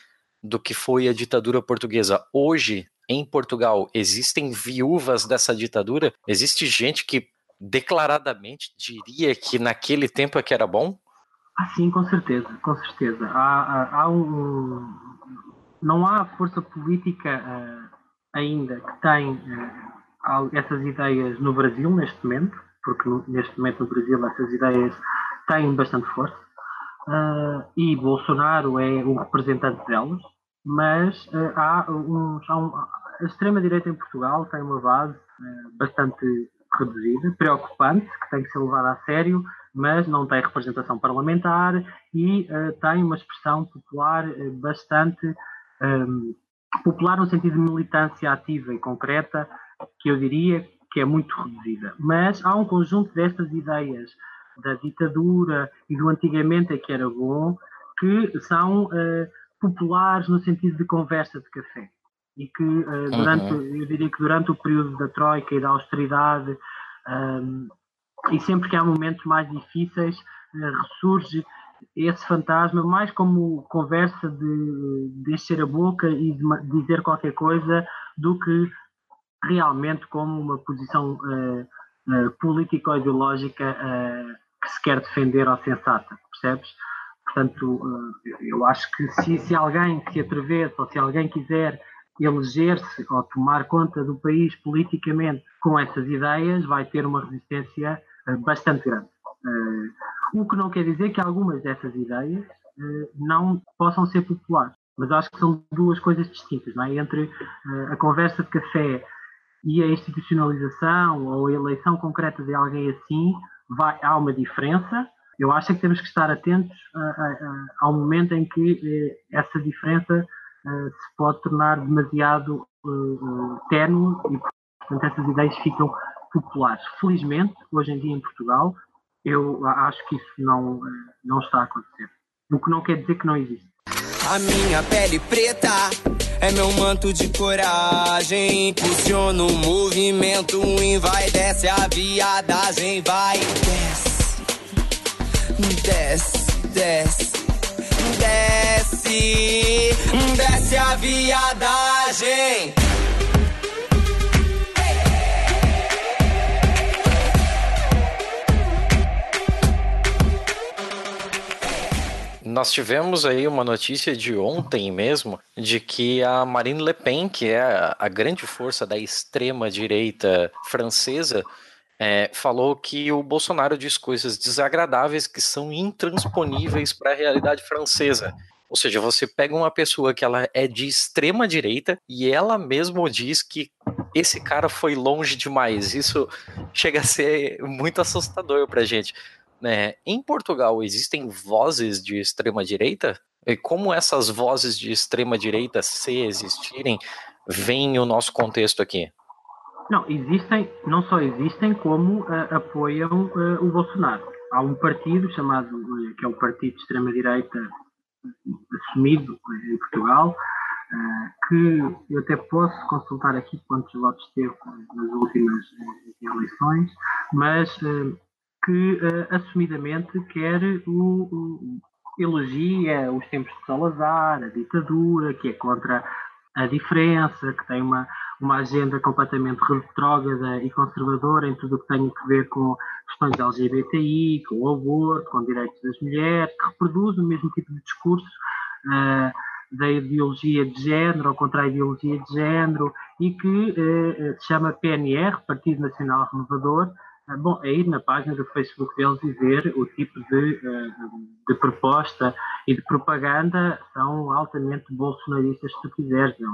do que foi a ditadura portuguesa hoje em Portugal, existem viúvas dessa ditadura? Existe gente que declaradamente diria que naquele tempo é que era bom? Ah, sim, com certeza, com certeza. Há, há, há um, não há força política uh, ainda que tem uh, essas ideias no Brasil neste momento porque neste momento no Brasil essas ideias têm bastante força, uh, e Bolsonaro é o representante delas, mas uh, há, há um, a extrema-direita em Portugal tem uma base uh, bastante reduzida, preocupante, que tem que ser levada a sério, mas não tem representação parlamentar e tem uma expressão popular bastante um, popular no sentido de militância ativa e concreta, que eu diria que é muito reduzida. Mas há um conjunto destas ideias da ditadura e do antigamente é que era bom, que são uh, populares no sentido de conversa de café. E que uh, durante, uhum. eu diria que durante o período da Troika e da austeridade, um, e sempre que há momentos mais difíceis, uh, ressurge esse fantasma mais como conversa de, de encher a boca e de dizer qualquer coisa do que realmente como uma posição uh, uh, político-ideológica uh, que se quer defender ou sensata, percebes? Portanto, eu acho que se, se alguém se atrevesse ou se alguém quiser eleger-se ou tomar conta do país politicamente com essas ideias, vai ter uma resistência bastante grande. o que não quer dizer que algumas dessas ideias não possam ser populares, mas acho que são duas coisas distintas, não é? Entre a conversa de café e a institucionalização ou a eleição concreta de alguém assim, vai, há uma diferença. Eu acho que temos que estar atentos a, a, a, ao momento em que eh, essa diferença eh, se pode tornar demasiado uh, tenue e, portanto, essas ideias ficam populares. Felizmente, hoje em dia em Portugal, eu acho que isso não, não está a acontecer. O que não quer dizer que não existe. A minha pele preta é meu manto de coragem. Impulsiono o movimento, e vai, desce a viadagem, vai, desce, desce, desce, desce, desce a viadagem. Nós tivemos aí uma notícia de ontem mesmo de que a Marine Le Pen, que é a, grande força da extrema direita francesa, é, falou que o Bolsonaro diz coisas desagradáveis que são intransponíveis para a realidade francesa. Ou seja, você pega uma pessoa que ela é de extrema direita e ela mesmo diz que esse cara foi longe demais. Isso chega a ser muito assustador para gente. Né? Em Portugal existem vozes de extrema direita? E como essas vozes de extrema direita, se existirem, vêm o nosso contexto aqui? Não, existem, não só existem, como uh, apoiam uh, o Bolsonaro. Há um partido chamado, uh, que é o Partido de Extrema-Direita assumido em Portugal, que eu até posso consultar aqui quantos votos teve nas últimas eleições, mas que uh, assumidamente quer o, o, elogia os tempos de Salazar, a ditadura, que é contra a diferença, que tem uma, uma agenda completamente retrógrada e conservadora em tudo o que tem a ver com questões LGBTI, com o aborto, com direitos das mulheres, que reproduz o mesmo tipo de discurso uh, da ideologia de género ou contra a ideologia de género e que uh, se chama PNR, Partido Nacional Renovador, bom, é ir na página do Facebook deles e ver o tipo de, ah, de proposta e de propaganda são altamente bolsonaristas, se tu quiseres. Eu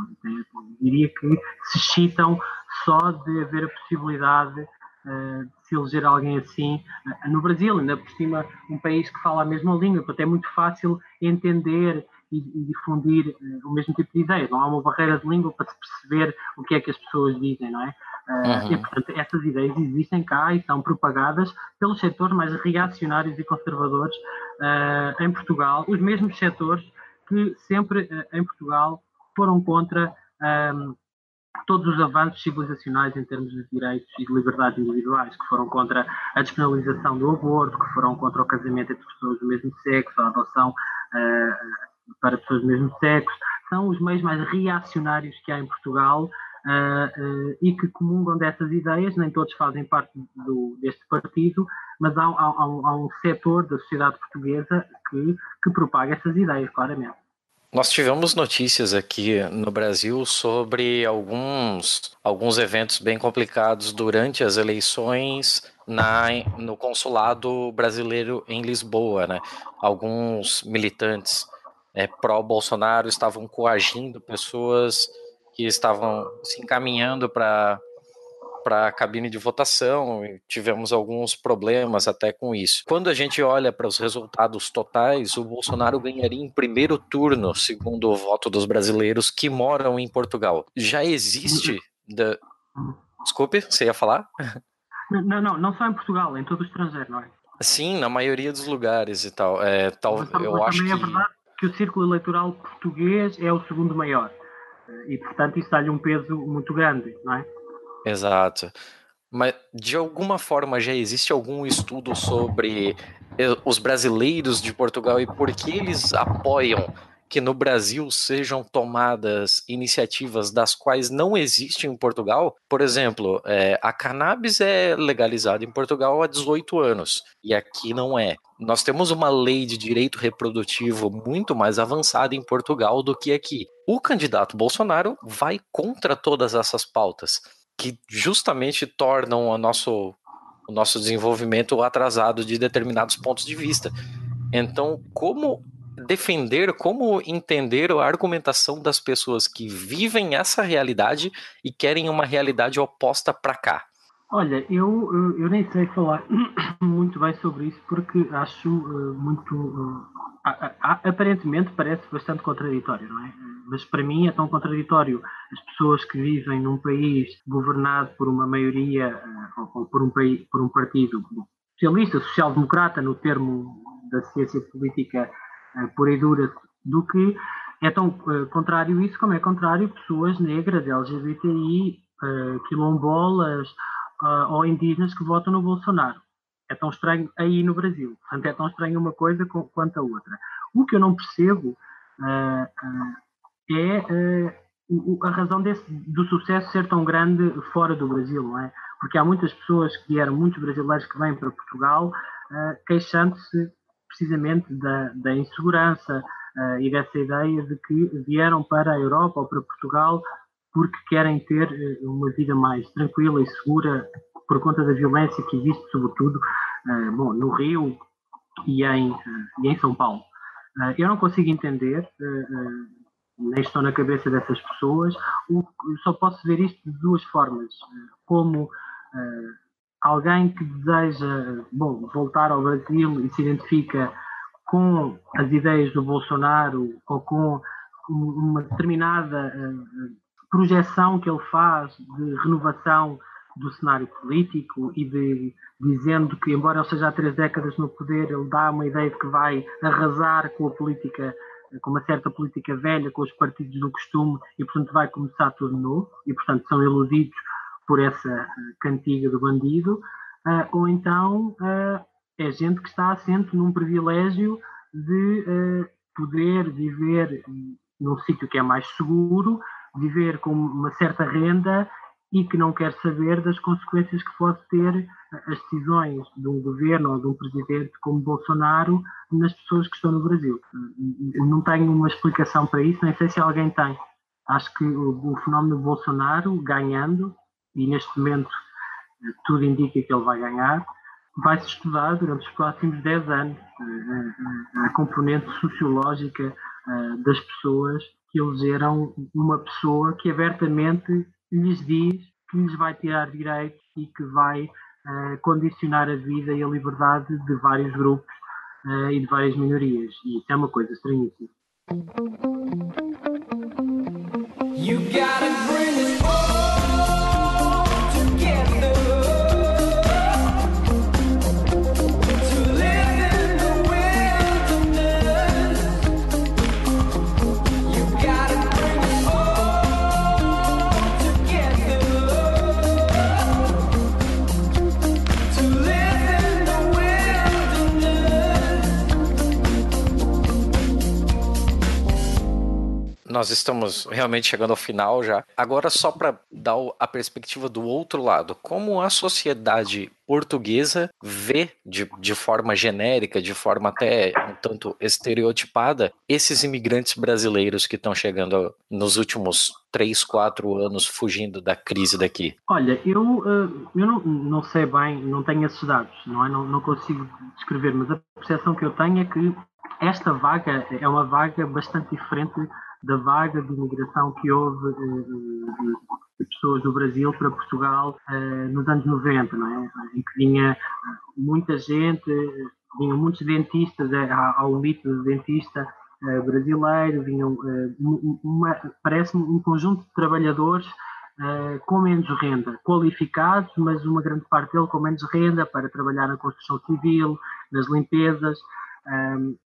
diria que se excitam só de haver a possibilidade ah, de se eleger alguém assim no Brasil, ainda por cima um país que fala a mesma língua, portanto é muito fácil entender e, e difundir o mesmo tipo de ideias. Não há uma barreira de língua para se perceber o que é que as pessoas dizem, não é? Uhum. E, portanto, essas ideias existem cá e são propagadas pelos setores mais reacionários e conservadores uh, em Portugal, os mesmos setores que sempre uh, em Portugal foram contra um, todos os avanços civilizacionais em termos de direitos e de liberdades individuais, que foram contra a despenalização do aborto, que foram contra o casamento entre pessoas do mesmo sexo, a adoção uh, para pessoas do mesmo sexo, são os meios mais reacionários que há em Portugal uh, e que comungam dessas ideias, nem todos fazem parte do, deste partido, mas há, há, há, um setor da sociedade portuguesa que, que propaga essas ideias, claramente. Nós tivemos notícias aqui no Brasil sobre alguns, alguns eventos bem complicados durante as eleições na, no consulado brasileiro em Lisboa. Né? Alguns militantes é, pró-Bolsonaro estavam coagindo pessoas que estavam se encaminhando para para a cabine de votação e tivemos alguns problemas até com isso. Quando a gente olha para os resultados totais, o Bolsonaro ganharia em primeiro turno, segundo o voto dos brasileiros que moram em Portugal. Já existe da... Desculpe, você ia falar? Não, não, não só em Portugal, em todo o estrangeiro, não é? Sim, na maioria dos lugares e tal. É, tal mas, eu mas acho também que... é verdade que o círculo eleitoral português é o segundo maior e, portanto, isso dá-lhe um peso muito grande, não é? Exato. Mas, de alguma forma, já existe algum estudo sobre eh, os brasileiros de Portugal e por que eles apoiam que no Brasil sejam tomadas iniciativas das quais não existem em Portugal. Por exemplo, é, a cannabis é legalizada em Portugal há 18 anos e aqui não é. Nós temos uma lei de direito reprodutivo muito mais avançada em Portugal do que aqui. O candidato Bolsonaro vai contra todas essas pautas, que justamente tornam o nosso, o nosso desenvolvimento atrasado de determinados pontos de vista. Então, como defender, como entender a argumentação das pessoas que vivem essa realidade e querem uma realidade oposta para cá? Olha, eu, eu nem sei falar muito bem sobre isso porque acho uh, muito. Uh, aparentemente parece bastante contraditório, não é? Mas para mim é tão contraditório as pessoas que vivem num país governado por uma maioria uh, ou por um, país, por um partido socialista, social-democrata, no termo da ciência política uh, pura e dura, do que é tão uh, contrário isso como é contrário pessoas negras, LGBTI, uh, quilombolas uh, ou indígenas que votam no Bolsonaro. É tão estranho aí no Brasil. Portanto, é tão estranho uma coisa quanto a outra. O que eu não percebo é a razão desse, do sucesso ser tão grande fora do Brasil, não é? Porque há muitas pessoas que vieram, muitos brasileiros que vêm para Portugal queixando-se precisamente da, da insegurança, uh, e dessa ideia de que vieram para a Europa ou para Portugal porque querem ter uh, uma vida mais tranquila e segura por conta da violência que existe, sobretudo uh, bom, no Rio e em, e em São Paulo. eu não consigo entender, nem estou na cabeça dessas pessoas, só posso ver isto de duas formas. como alguém que deseja bom, voltar ao Brasil e se identifica com as ideias do Bolsonaro ou com uma determinada eh, projeção que ele faz de renovação do cenário político e de dizendo que, embora ele seja há três décadas no poder, ele dá uma ideia de que vai arrasar com a política, com uma certa política velha, com os partidos do costume e, portanto, vai começar tudo novo e, portanto, são iludidos por essa eh, cantiga do bandido. Uh, ou então uh, é gente que está assente num privilégio de poder viver num sítio que é mais seguro, viver com uma certa renda e que não quer saber das consequências que pode ter as decisões de um governo ou de um presidente como Bolsonaro nas pessoas que estão no Brasil. Não tenho uma explicação para isso, nem sei se alguém tem. Acho que o fenómeno Bolsonaro ganhando, e neste momento tudo indica que ele vai ganhar, vai-se estudar durante os próximos 10 anos a, eh, eh, a componente sociológica eh, das pessoas que elegeram uma pessoa que abertamente lhes diz que lhes vai tirar direitos e que vai condicionar a vida e a liberdade de vários grupos e de várias minorias. E isso é uma coisa estranhíssima. You gotta bring nós estamos realmente chegando ao final já. Agora, só para dar a perspectiva do outro lado, como a sociedade portuguesa vê de, de forma genérica, de forma até um tanto estereotipada, esses imigrantes brasileiros que estão chegando nos últimos três, quatro anos fugindo da crise daqui? Olha, eu, eh, eu não, não sei bem, não tenho esses dados, não, é? não, não consigo descrever, mas a percepção que eu tenho é que esta vaga é uma vaga bastante diferente da vaga de imigração que houve eh, de pessoas do Brasil para Portugal eh, nos anos 90, não é? em que vinha muita gente, vinham muitos dentistas eh, ao mito de dentista brasileiro, vinham parece-me um conjunto de trabalhadores com menos renda, qualificados, mas uma grande parte dele com menos renda para trabalhar na construção civil, nas limpezas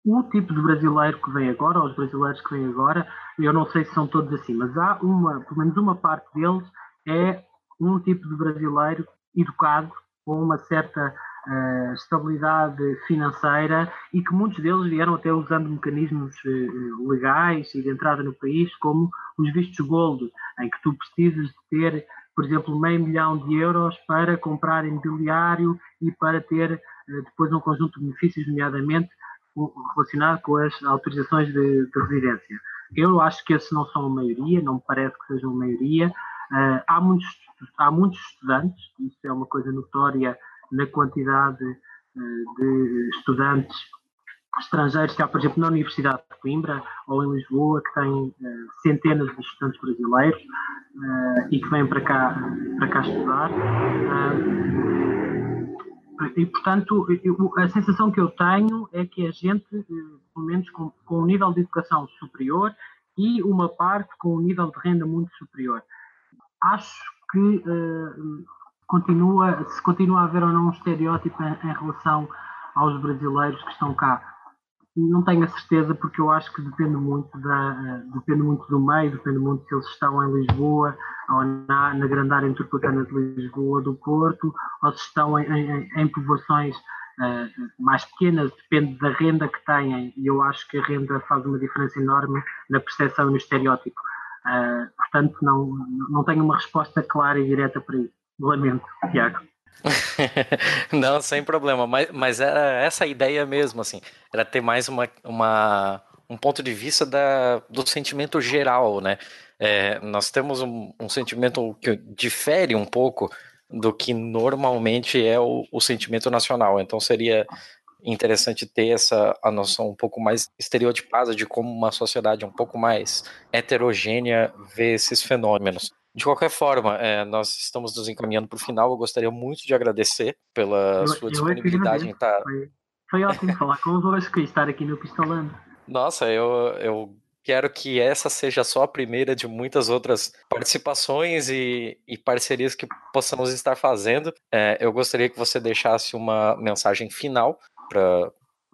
o tipo de brasileiro que vem agora, ou os brasileiros que vêm agora, eu não sei se são todos assim, mas há uma, pelo menos uma parte deles é um tipo de brasileiro educado, com uma certa uh, estabilidade financeira e que muitos deles vieram até usando mecanismos uh, legais e de entrada no país, como os vistos gold, em que tu precisas de ter, por exemplo, meio milhão de euros para comprar imobiliário e para ter uh, depois um conjunto de benefícios, nomeadamente relacionado com as autorizações de, de, residência. Eu acho que esses não são a maioria, não me parece que sejam a maioria. Uh, há, muitos, há muitos estudantes, isso é uma coisa notória na quantidade uh, de estudantes estrangeiros que há, por exemplo, na Universidade de Coimbra ou em Lisboa, que tem uh, centenas de estudantes brasileiros e que vêm para cá, para cá estudar. E, portanto, a sensação que eu tenho é que a gente, eh, pelo menos com, com um nível de educação superior e uma parte com um nível de renda muito superior, acho que uh, continua, se continua a haver ou não um estereótipo em, em relação aos brasileiros que estão cá. Não tenho a certeza porque eu acho que depende muito, da, depende muito do meio, depende muito se eles estão em Lisboa ou na, na grande área metropolitana de Lisboa, do Porto, ou se estão em, em, em povoações uh, mais pequenas, depende da renda que têm e eu acho que a renda faz uma diferença enorme na percepção e no estereótipo. Uh, portanto, não, não tenho uma resposta clara e direta para isso. Lamento, Tiago. Não, sem problema, mas, mas era essa a ideia mesmo, assim, era ter mais uma, uma, um ponto de vista da, do sentimento geral, né? É, nós temos um, um, sentimento que difere um pouco do que normalmente é o, o sentimento nacional, então seria interessante ter essa a noção um pouco mais estereotipada de como uma sociedade um pouco mais heterogênea vê esses fenômenos. De qualquer forma, é, nós estamos nos encaminhando para o final. Eu gostaria muito de agradecer pela eu, sua disponibilidade em estar. Tá foi, foi ótimo falar convosco e estar aqui no Pistolando. Nossa, eu, eu quero que essa seja só a primeira de muitas outras participações e, e parcerias que possamos estar fazendo. É, eu gostaria que você deixasse uma mensagem final para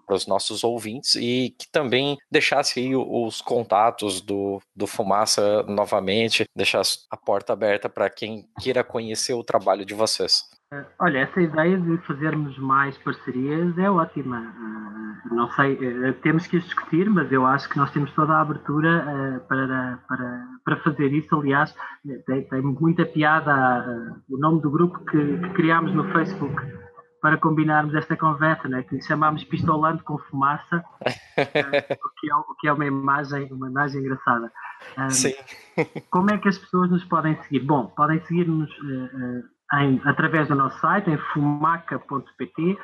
para os nossos ouvintes e que também deixasse aí os contatos do, do Fumaça novamente, deixasse a porta aberta para quem queira conhecer o trabalho de vocês. É, olha, essa ideia de fazermos mais parcerias é ótima. É, não sei, é, temos que discutir, mas eu acho que nós temos toda a abertura para, para, para fazer isso. Aliás, tem, tem muita piada o nome do grupo que, que criámos no Facebook para combinarmos esta conversa, né? que chamámos pistolando com fumaça, eh, o, que é, o que é uma imagem, uma imagem engraçada. Um, Sim. como é que as pessoas nos podem seguir? Bom, podem seguir-nos uh, em, através do nosso site, em fumaca.pt, uh,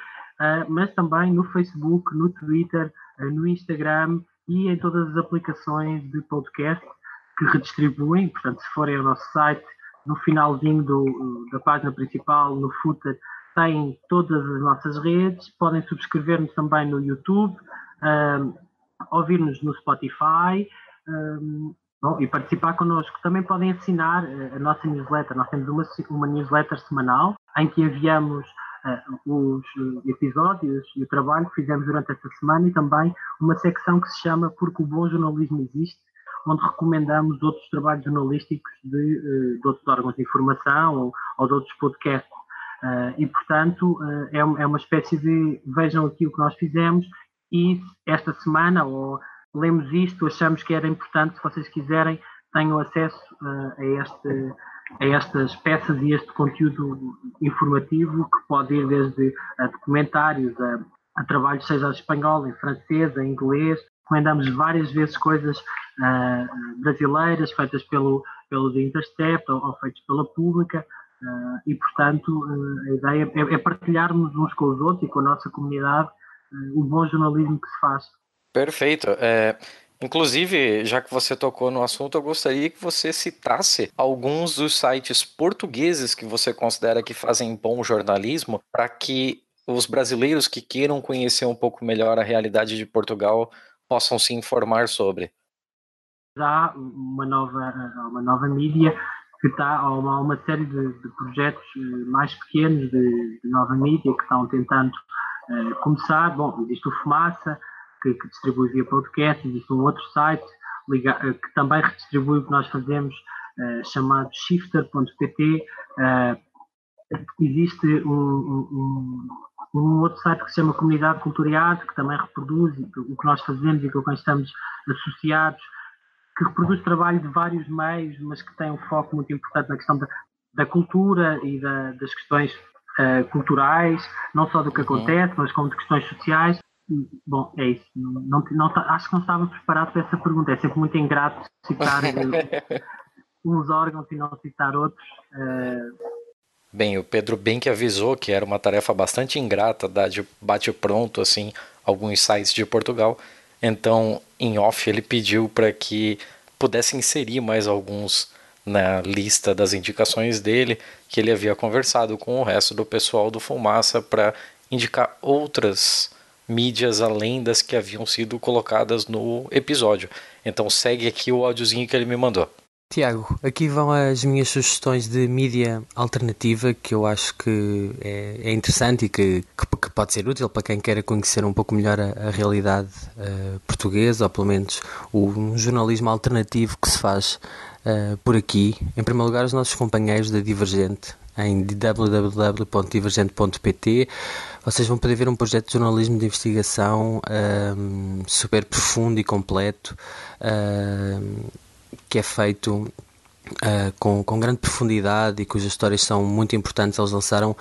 mas também no Facebook, no Twitter, uh, no Instagram e em todas as aplicações de podcast que redistribuem. Portanto, se forem ao nosso site, no finalzinho do, da página principal, no footer, têm todas as nossas redes, podem subscrever-nos também no YouTube, ouvir-nos no Spotify um, bom, e participar connosco. Também podem assinar eh, a nossa newsletter. Nós temos uma, uma newsletter semanal em que enviamos uh, os episódios e o trabalho que fizemos durante esta semana e também uma secção que se chama Porque o Bom Jornalismo Existe, onde recomendamos outros trabalhos jornalísticos de, eh, de outros órgãos de informação ou, ou de outros podcasts. Uh, e, portanto, uh, é, é, uma espécie de vejam aqui o que nós fizemos e esta semana, ou lemos isto, achamos que era importante, se vocês quiserem, tenham acesso uh, a, este, a estas peças e este conteúdo informativo que pode ir desde a documentários, a, a trabalhos, seja em espanhol, em francês, em inglês. Recomendamos várias vezes coisas brasileiras feitas pelo, pelo Intercept ou, ou feitas pela Pública. Uh, e, portanto, uh, a ideia é, é, partilharmos uns com os outros e com a nossa comunidade uh, o bom jornalismo que se faz. Perfeito. É, inclusive, já que você tocou no assunto, eu gostaria que você citasse alguns dos sites portugueses que você considera que fazem bom jornalismo para que os brasileiros que queiram conhecer um pouco melhor a realidade de Portugal possam se informar sobre. Há uma nova, uma nova mídia que está a uma, uma série de, de, projetos eh, mais pequenos de, de, nova mídia que estão tentando uh, começar. Bom, existe o Fumaça, que, que, distribui via podcast, existe um outro site liga, uh, que também redistribui o que nós fazemos, uh, chamado shifter.pt. existe um, um, um, outro site que se chama Comunidade Culturado, que também reproduz o que nós fazemos e com quem estamos associados que reproduz trabalho de vários meios, mas que tem um foco muito importante na questão da, da cultura e da, das questões uh, culturais, não só do que acontece, mas como de questões sociais. Bom, é isso. Não, não, acho que não estava preparado para essa pergunta. É sempre muito ingrato citar eh, uns órgãos e não citar outros. Uh... Bem, o Pedro bem que avisou que era uma tarefa bastante ingrata dar de bate-pronto assim alguns sites de Portugal. Então, em off, ele pediu para que pudesse inserir mais alguns na lista das indicações dele, que ele havia conversado com o resto do pessoal do Fumaça para indicar outras mídias além das que haviam sido colocadas no episódio. Então segue aqui o áudiozinho que ele me mandou. Tiago, aqui vão as minhas sugestões de mídia alternativa que eu acho que é, é interessante e que, que, que, pode ser útil para quem queira conhecer um pouco melhor a, a realidade uh, portuguesa, ou pelo menos o, um jornalismo alternativo que se faz uh, por aqui. Em primeiro lugar, os nossos companheiros da Divergente, em www.divergente.pt. Vocês vão poder ver um projeto de jornalismo de investigação um, super profundo e completo. Um, que é feito uh, com, com grande profundidade e cujas histórias são muito importantes. Eles lançaram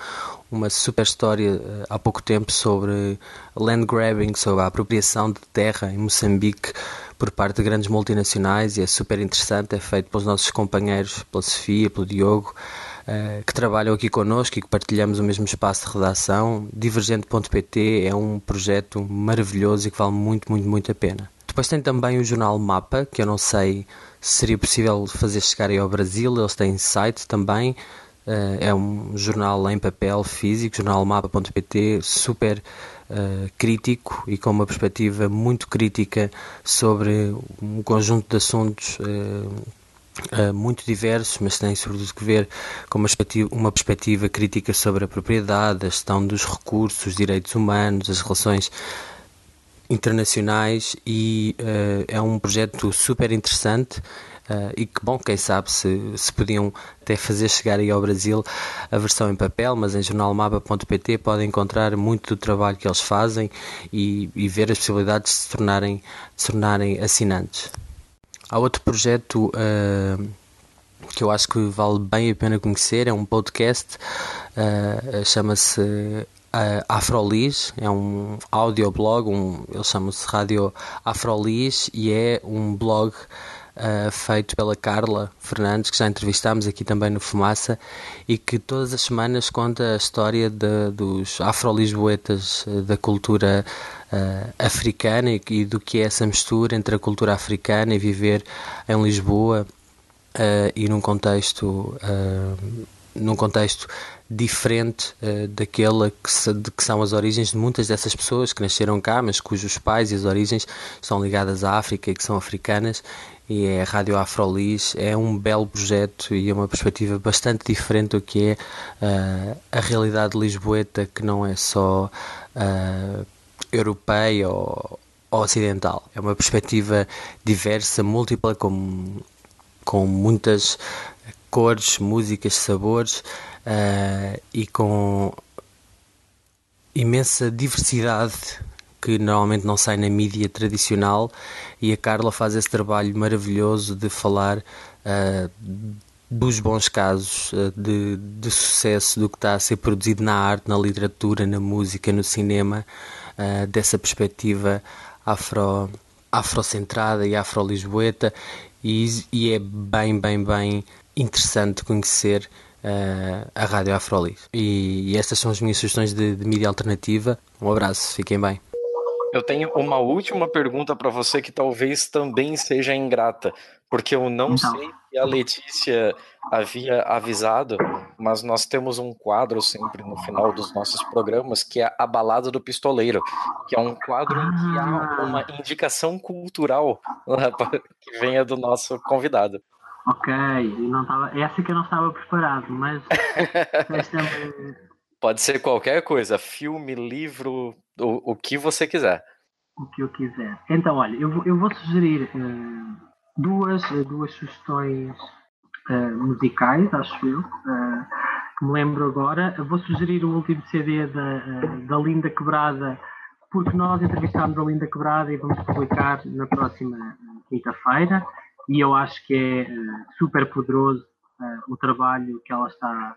uma super história uh, há pouco tempo sobre land grabbing, sobre a apropriação de terra em Moçambique por parte de grandes multinacionais e é super interessante. É feito pelos nossos companheiros, pela Sofia, pelo Diogo. Uh, que trabalham aqui connosco e que partilhamos o mesmo espaço de redação. Divergente.pt é um projeto maravilhoso e que vale muito, muito, muito a pena. Depois tem também o jornal Mapa, que eu não sei seria possível fazer chegar aí ao Brasil. Eles têm site também. Uh, é um jornal em papel físico, jornalmapa.pt, super uh, crítico e com uma perspectiva muito crítica sobre um conjunto de assuntos uh, muito diversos, mas tem sobretudo que ver com uma perspectiva, uma perspectiva crítica sobre a propriedade, a gestão dos recursos, os direitos humanos, as relações internacionais e uh, é um projeto super interessante uh, e que bom, quem sabe se, se podiam até fazer chegar aí ao Brasil a versão em papel, mas em jornalmapa.pt podem encontrar muito do trabalho que eles fazem e, e ver as possibilidades de se tornarem, de se tornarem assinantes. Há outro projeto uh, que eu acho que vale bem a pena conhecer, é um podcast, chama-se uh, Afrolis, é um audioblog, um, eles chamam-se Rádio Afrolis e é um blog uh, feito pela Carla Fernandes, que já entrevistámos aqui também no Fumaça, e que todas as semanas conta a história de, dos afro-lisboetas uh, da cultura uh, africana e, e, do que é essa mistura entre a cultura africana e viver em Lisboa e num contexto num contexto diferente uh, daquela que, se, de que são as origens de muitas dessas pessoas que nasceram cá, mas cujos pais e as origens estão ligadas à África e que são africanas. E é a Rádio Afrolis, é um belo projeto e é uma perspectiva bastante diferente do que é uh, a realidade lisboeta, que não é só uh, europeia ou, ou ocidental. É uma perspectiva diversa, múltipla, com, com muitas cores, músicas, sabores uh, e com imensa diversidade que normalmente não sai na mídia tradicional e a Carla faz esse trabalho maravilhoso de falar uh, dos bons casos uh, de, de, sucesso do que está a ser produzido na arte, na literatura, na música, no cinema, uh, dessa perspectiva afro, afrocentrada e afro-lisboeta. E, e é bem, bem, bem interessante conhecer uh, a Rádio Afrolis. E, e, estas são as minhas sugestões de, de mídia alternativa. Um abraço, fiquem bem. Eu tenho uma última pergunta para você que talvez também seja ingrata, porque eu não, sei se a Letícia havia avisado, mas nós temos um quadro sempre no final dos nossos programas que é a balada do pistoleiro, que é um quadro ah. que há uma indicação cultural que venha do nosso convidado. Ok, não tava, essa que eu não estava preparado, mas Pode ser qualquer coisa, filme, livro, o, o que você quiser. O que eu quiser. Então, olha, eu, eu vou sugerir uh, duas, duas sugestões uh, musicais, acho eu, uh, que me lembro agora. Eu vou sugerir o último CD da, da Linda Quebrada, porque nós entrevistámos a Linda Quebrada e vamos publicar na próxima quinta-feira e eu acho que é uh, super poderoso uh, o trabalho que ela está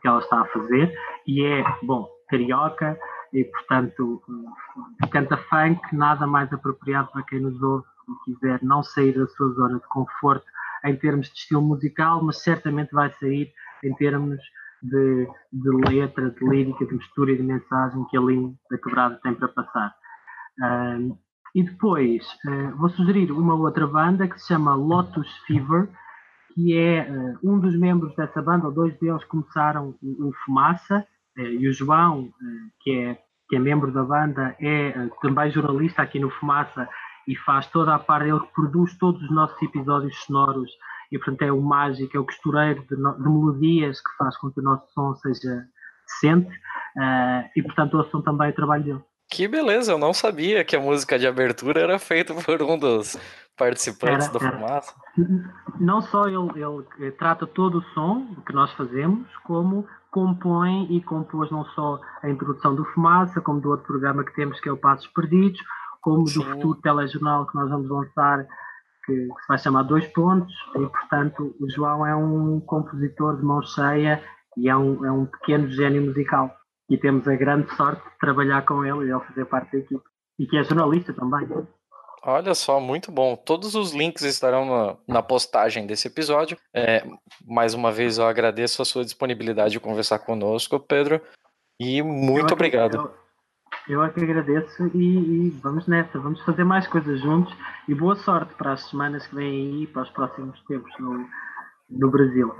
que ela está a fazer e é bom carioca e portanto uh, canta funk nada mais apropriado para quem nos ouve e quiser não sair da sua zona de conforto em termos de estilo musical mas certamente vai sair em termos de, de letra, de lírica, de mistura e de mensagem que a linha da quebrada tem para passar. Uh, e depois uh, vou sugerir uma outra banda que se chama Lotus Fever, que é uh, um dos membros dessa banda, ou dois deles começaram o, Fumaça, uh, e o João, que, é, que é membro da banda, é também jornalista aqui no Fumaça e faz toda a parte, ele produz todos os nossos episódios sonoros e portanto é o mágico, é o costureiro de, de melodias que faz com que o nosso som seja decente e portanto ouçam também o trabalho dele. Que beleza, eu não sabia que a música de abertura era feita por um dos participantes era, era. Fumaça. Não só ele, ele trata todo o som que nós fazemos, como compõe e compôs não só a introdução do Fumaça, como do outro programa que temos que é o Passos Perdidos, como Sim. do futuro telejornal que nós vamos lançar, que, que, se vai chamar Dois Pontos, e portanto o João é um compositor de mão cheia e é um, é um pequeno gênio musical. E temos a grande sorte de trabalhar com ele e ele fazer parte da equipe. E que é jornalista também. Olha só, muito bom. Todos os links estarão na, na postagem desse episódio. É, mais uma vez, eu agradeço a sua disponibilidade de conversar conosco, Pedro. E muito eu obrigado. Eu, eu é que agradeço e, e, vamos nessa. Vamos fazer mais coisas juntos. E boa sorte para as semanas que vêm aí, para os próximos tempos no, no Brasil.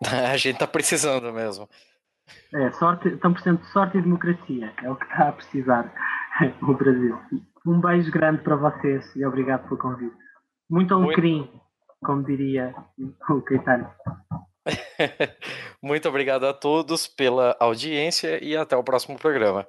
a gente está precisando mesmo. É, sorte, estão precisando de sorte e democracia. É o que está a precisar o Brasil. Um beijo grande para vocês e obrigado pelo convite. Muito alecrim, como diria o Caetano. Muito obrigado a todos pela audiência e até o próximo programa.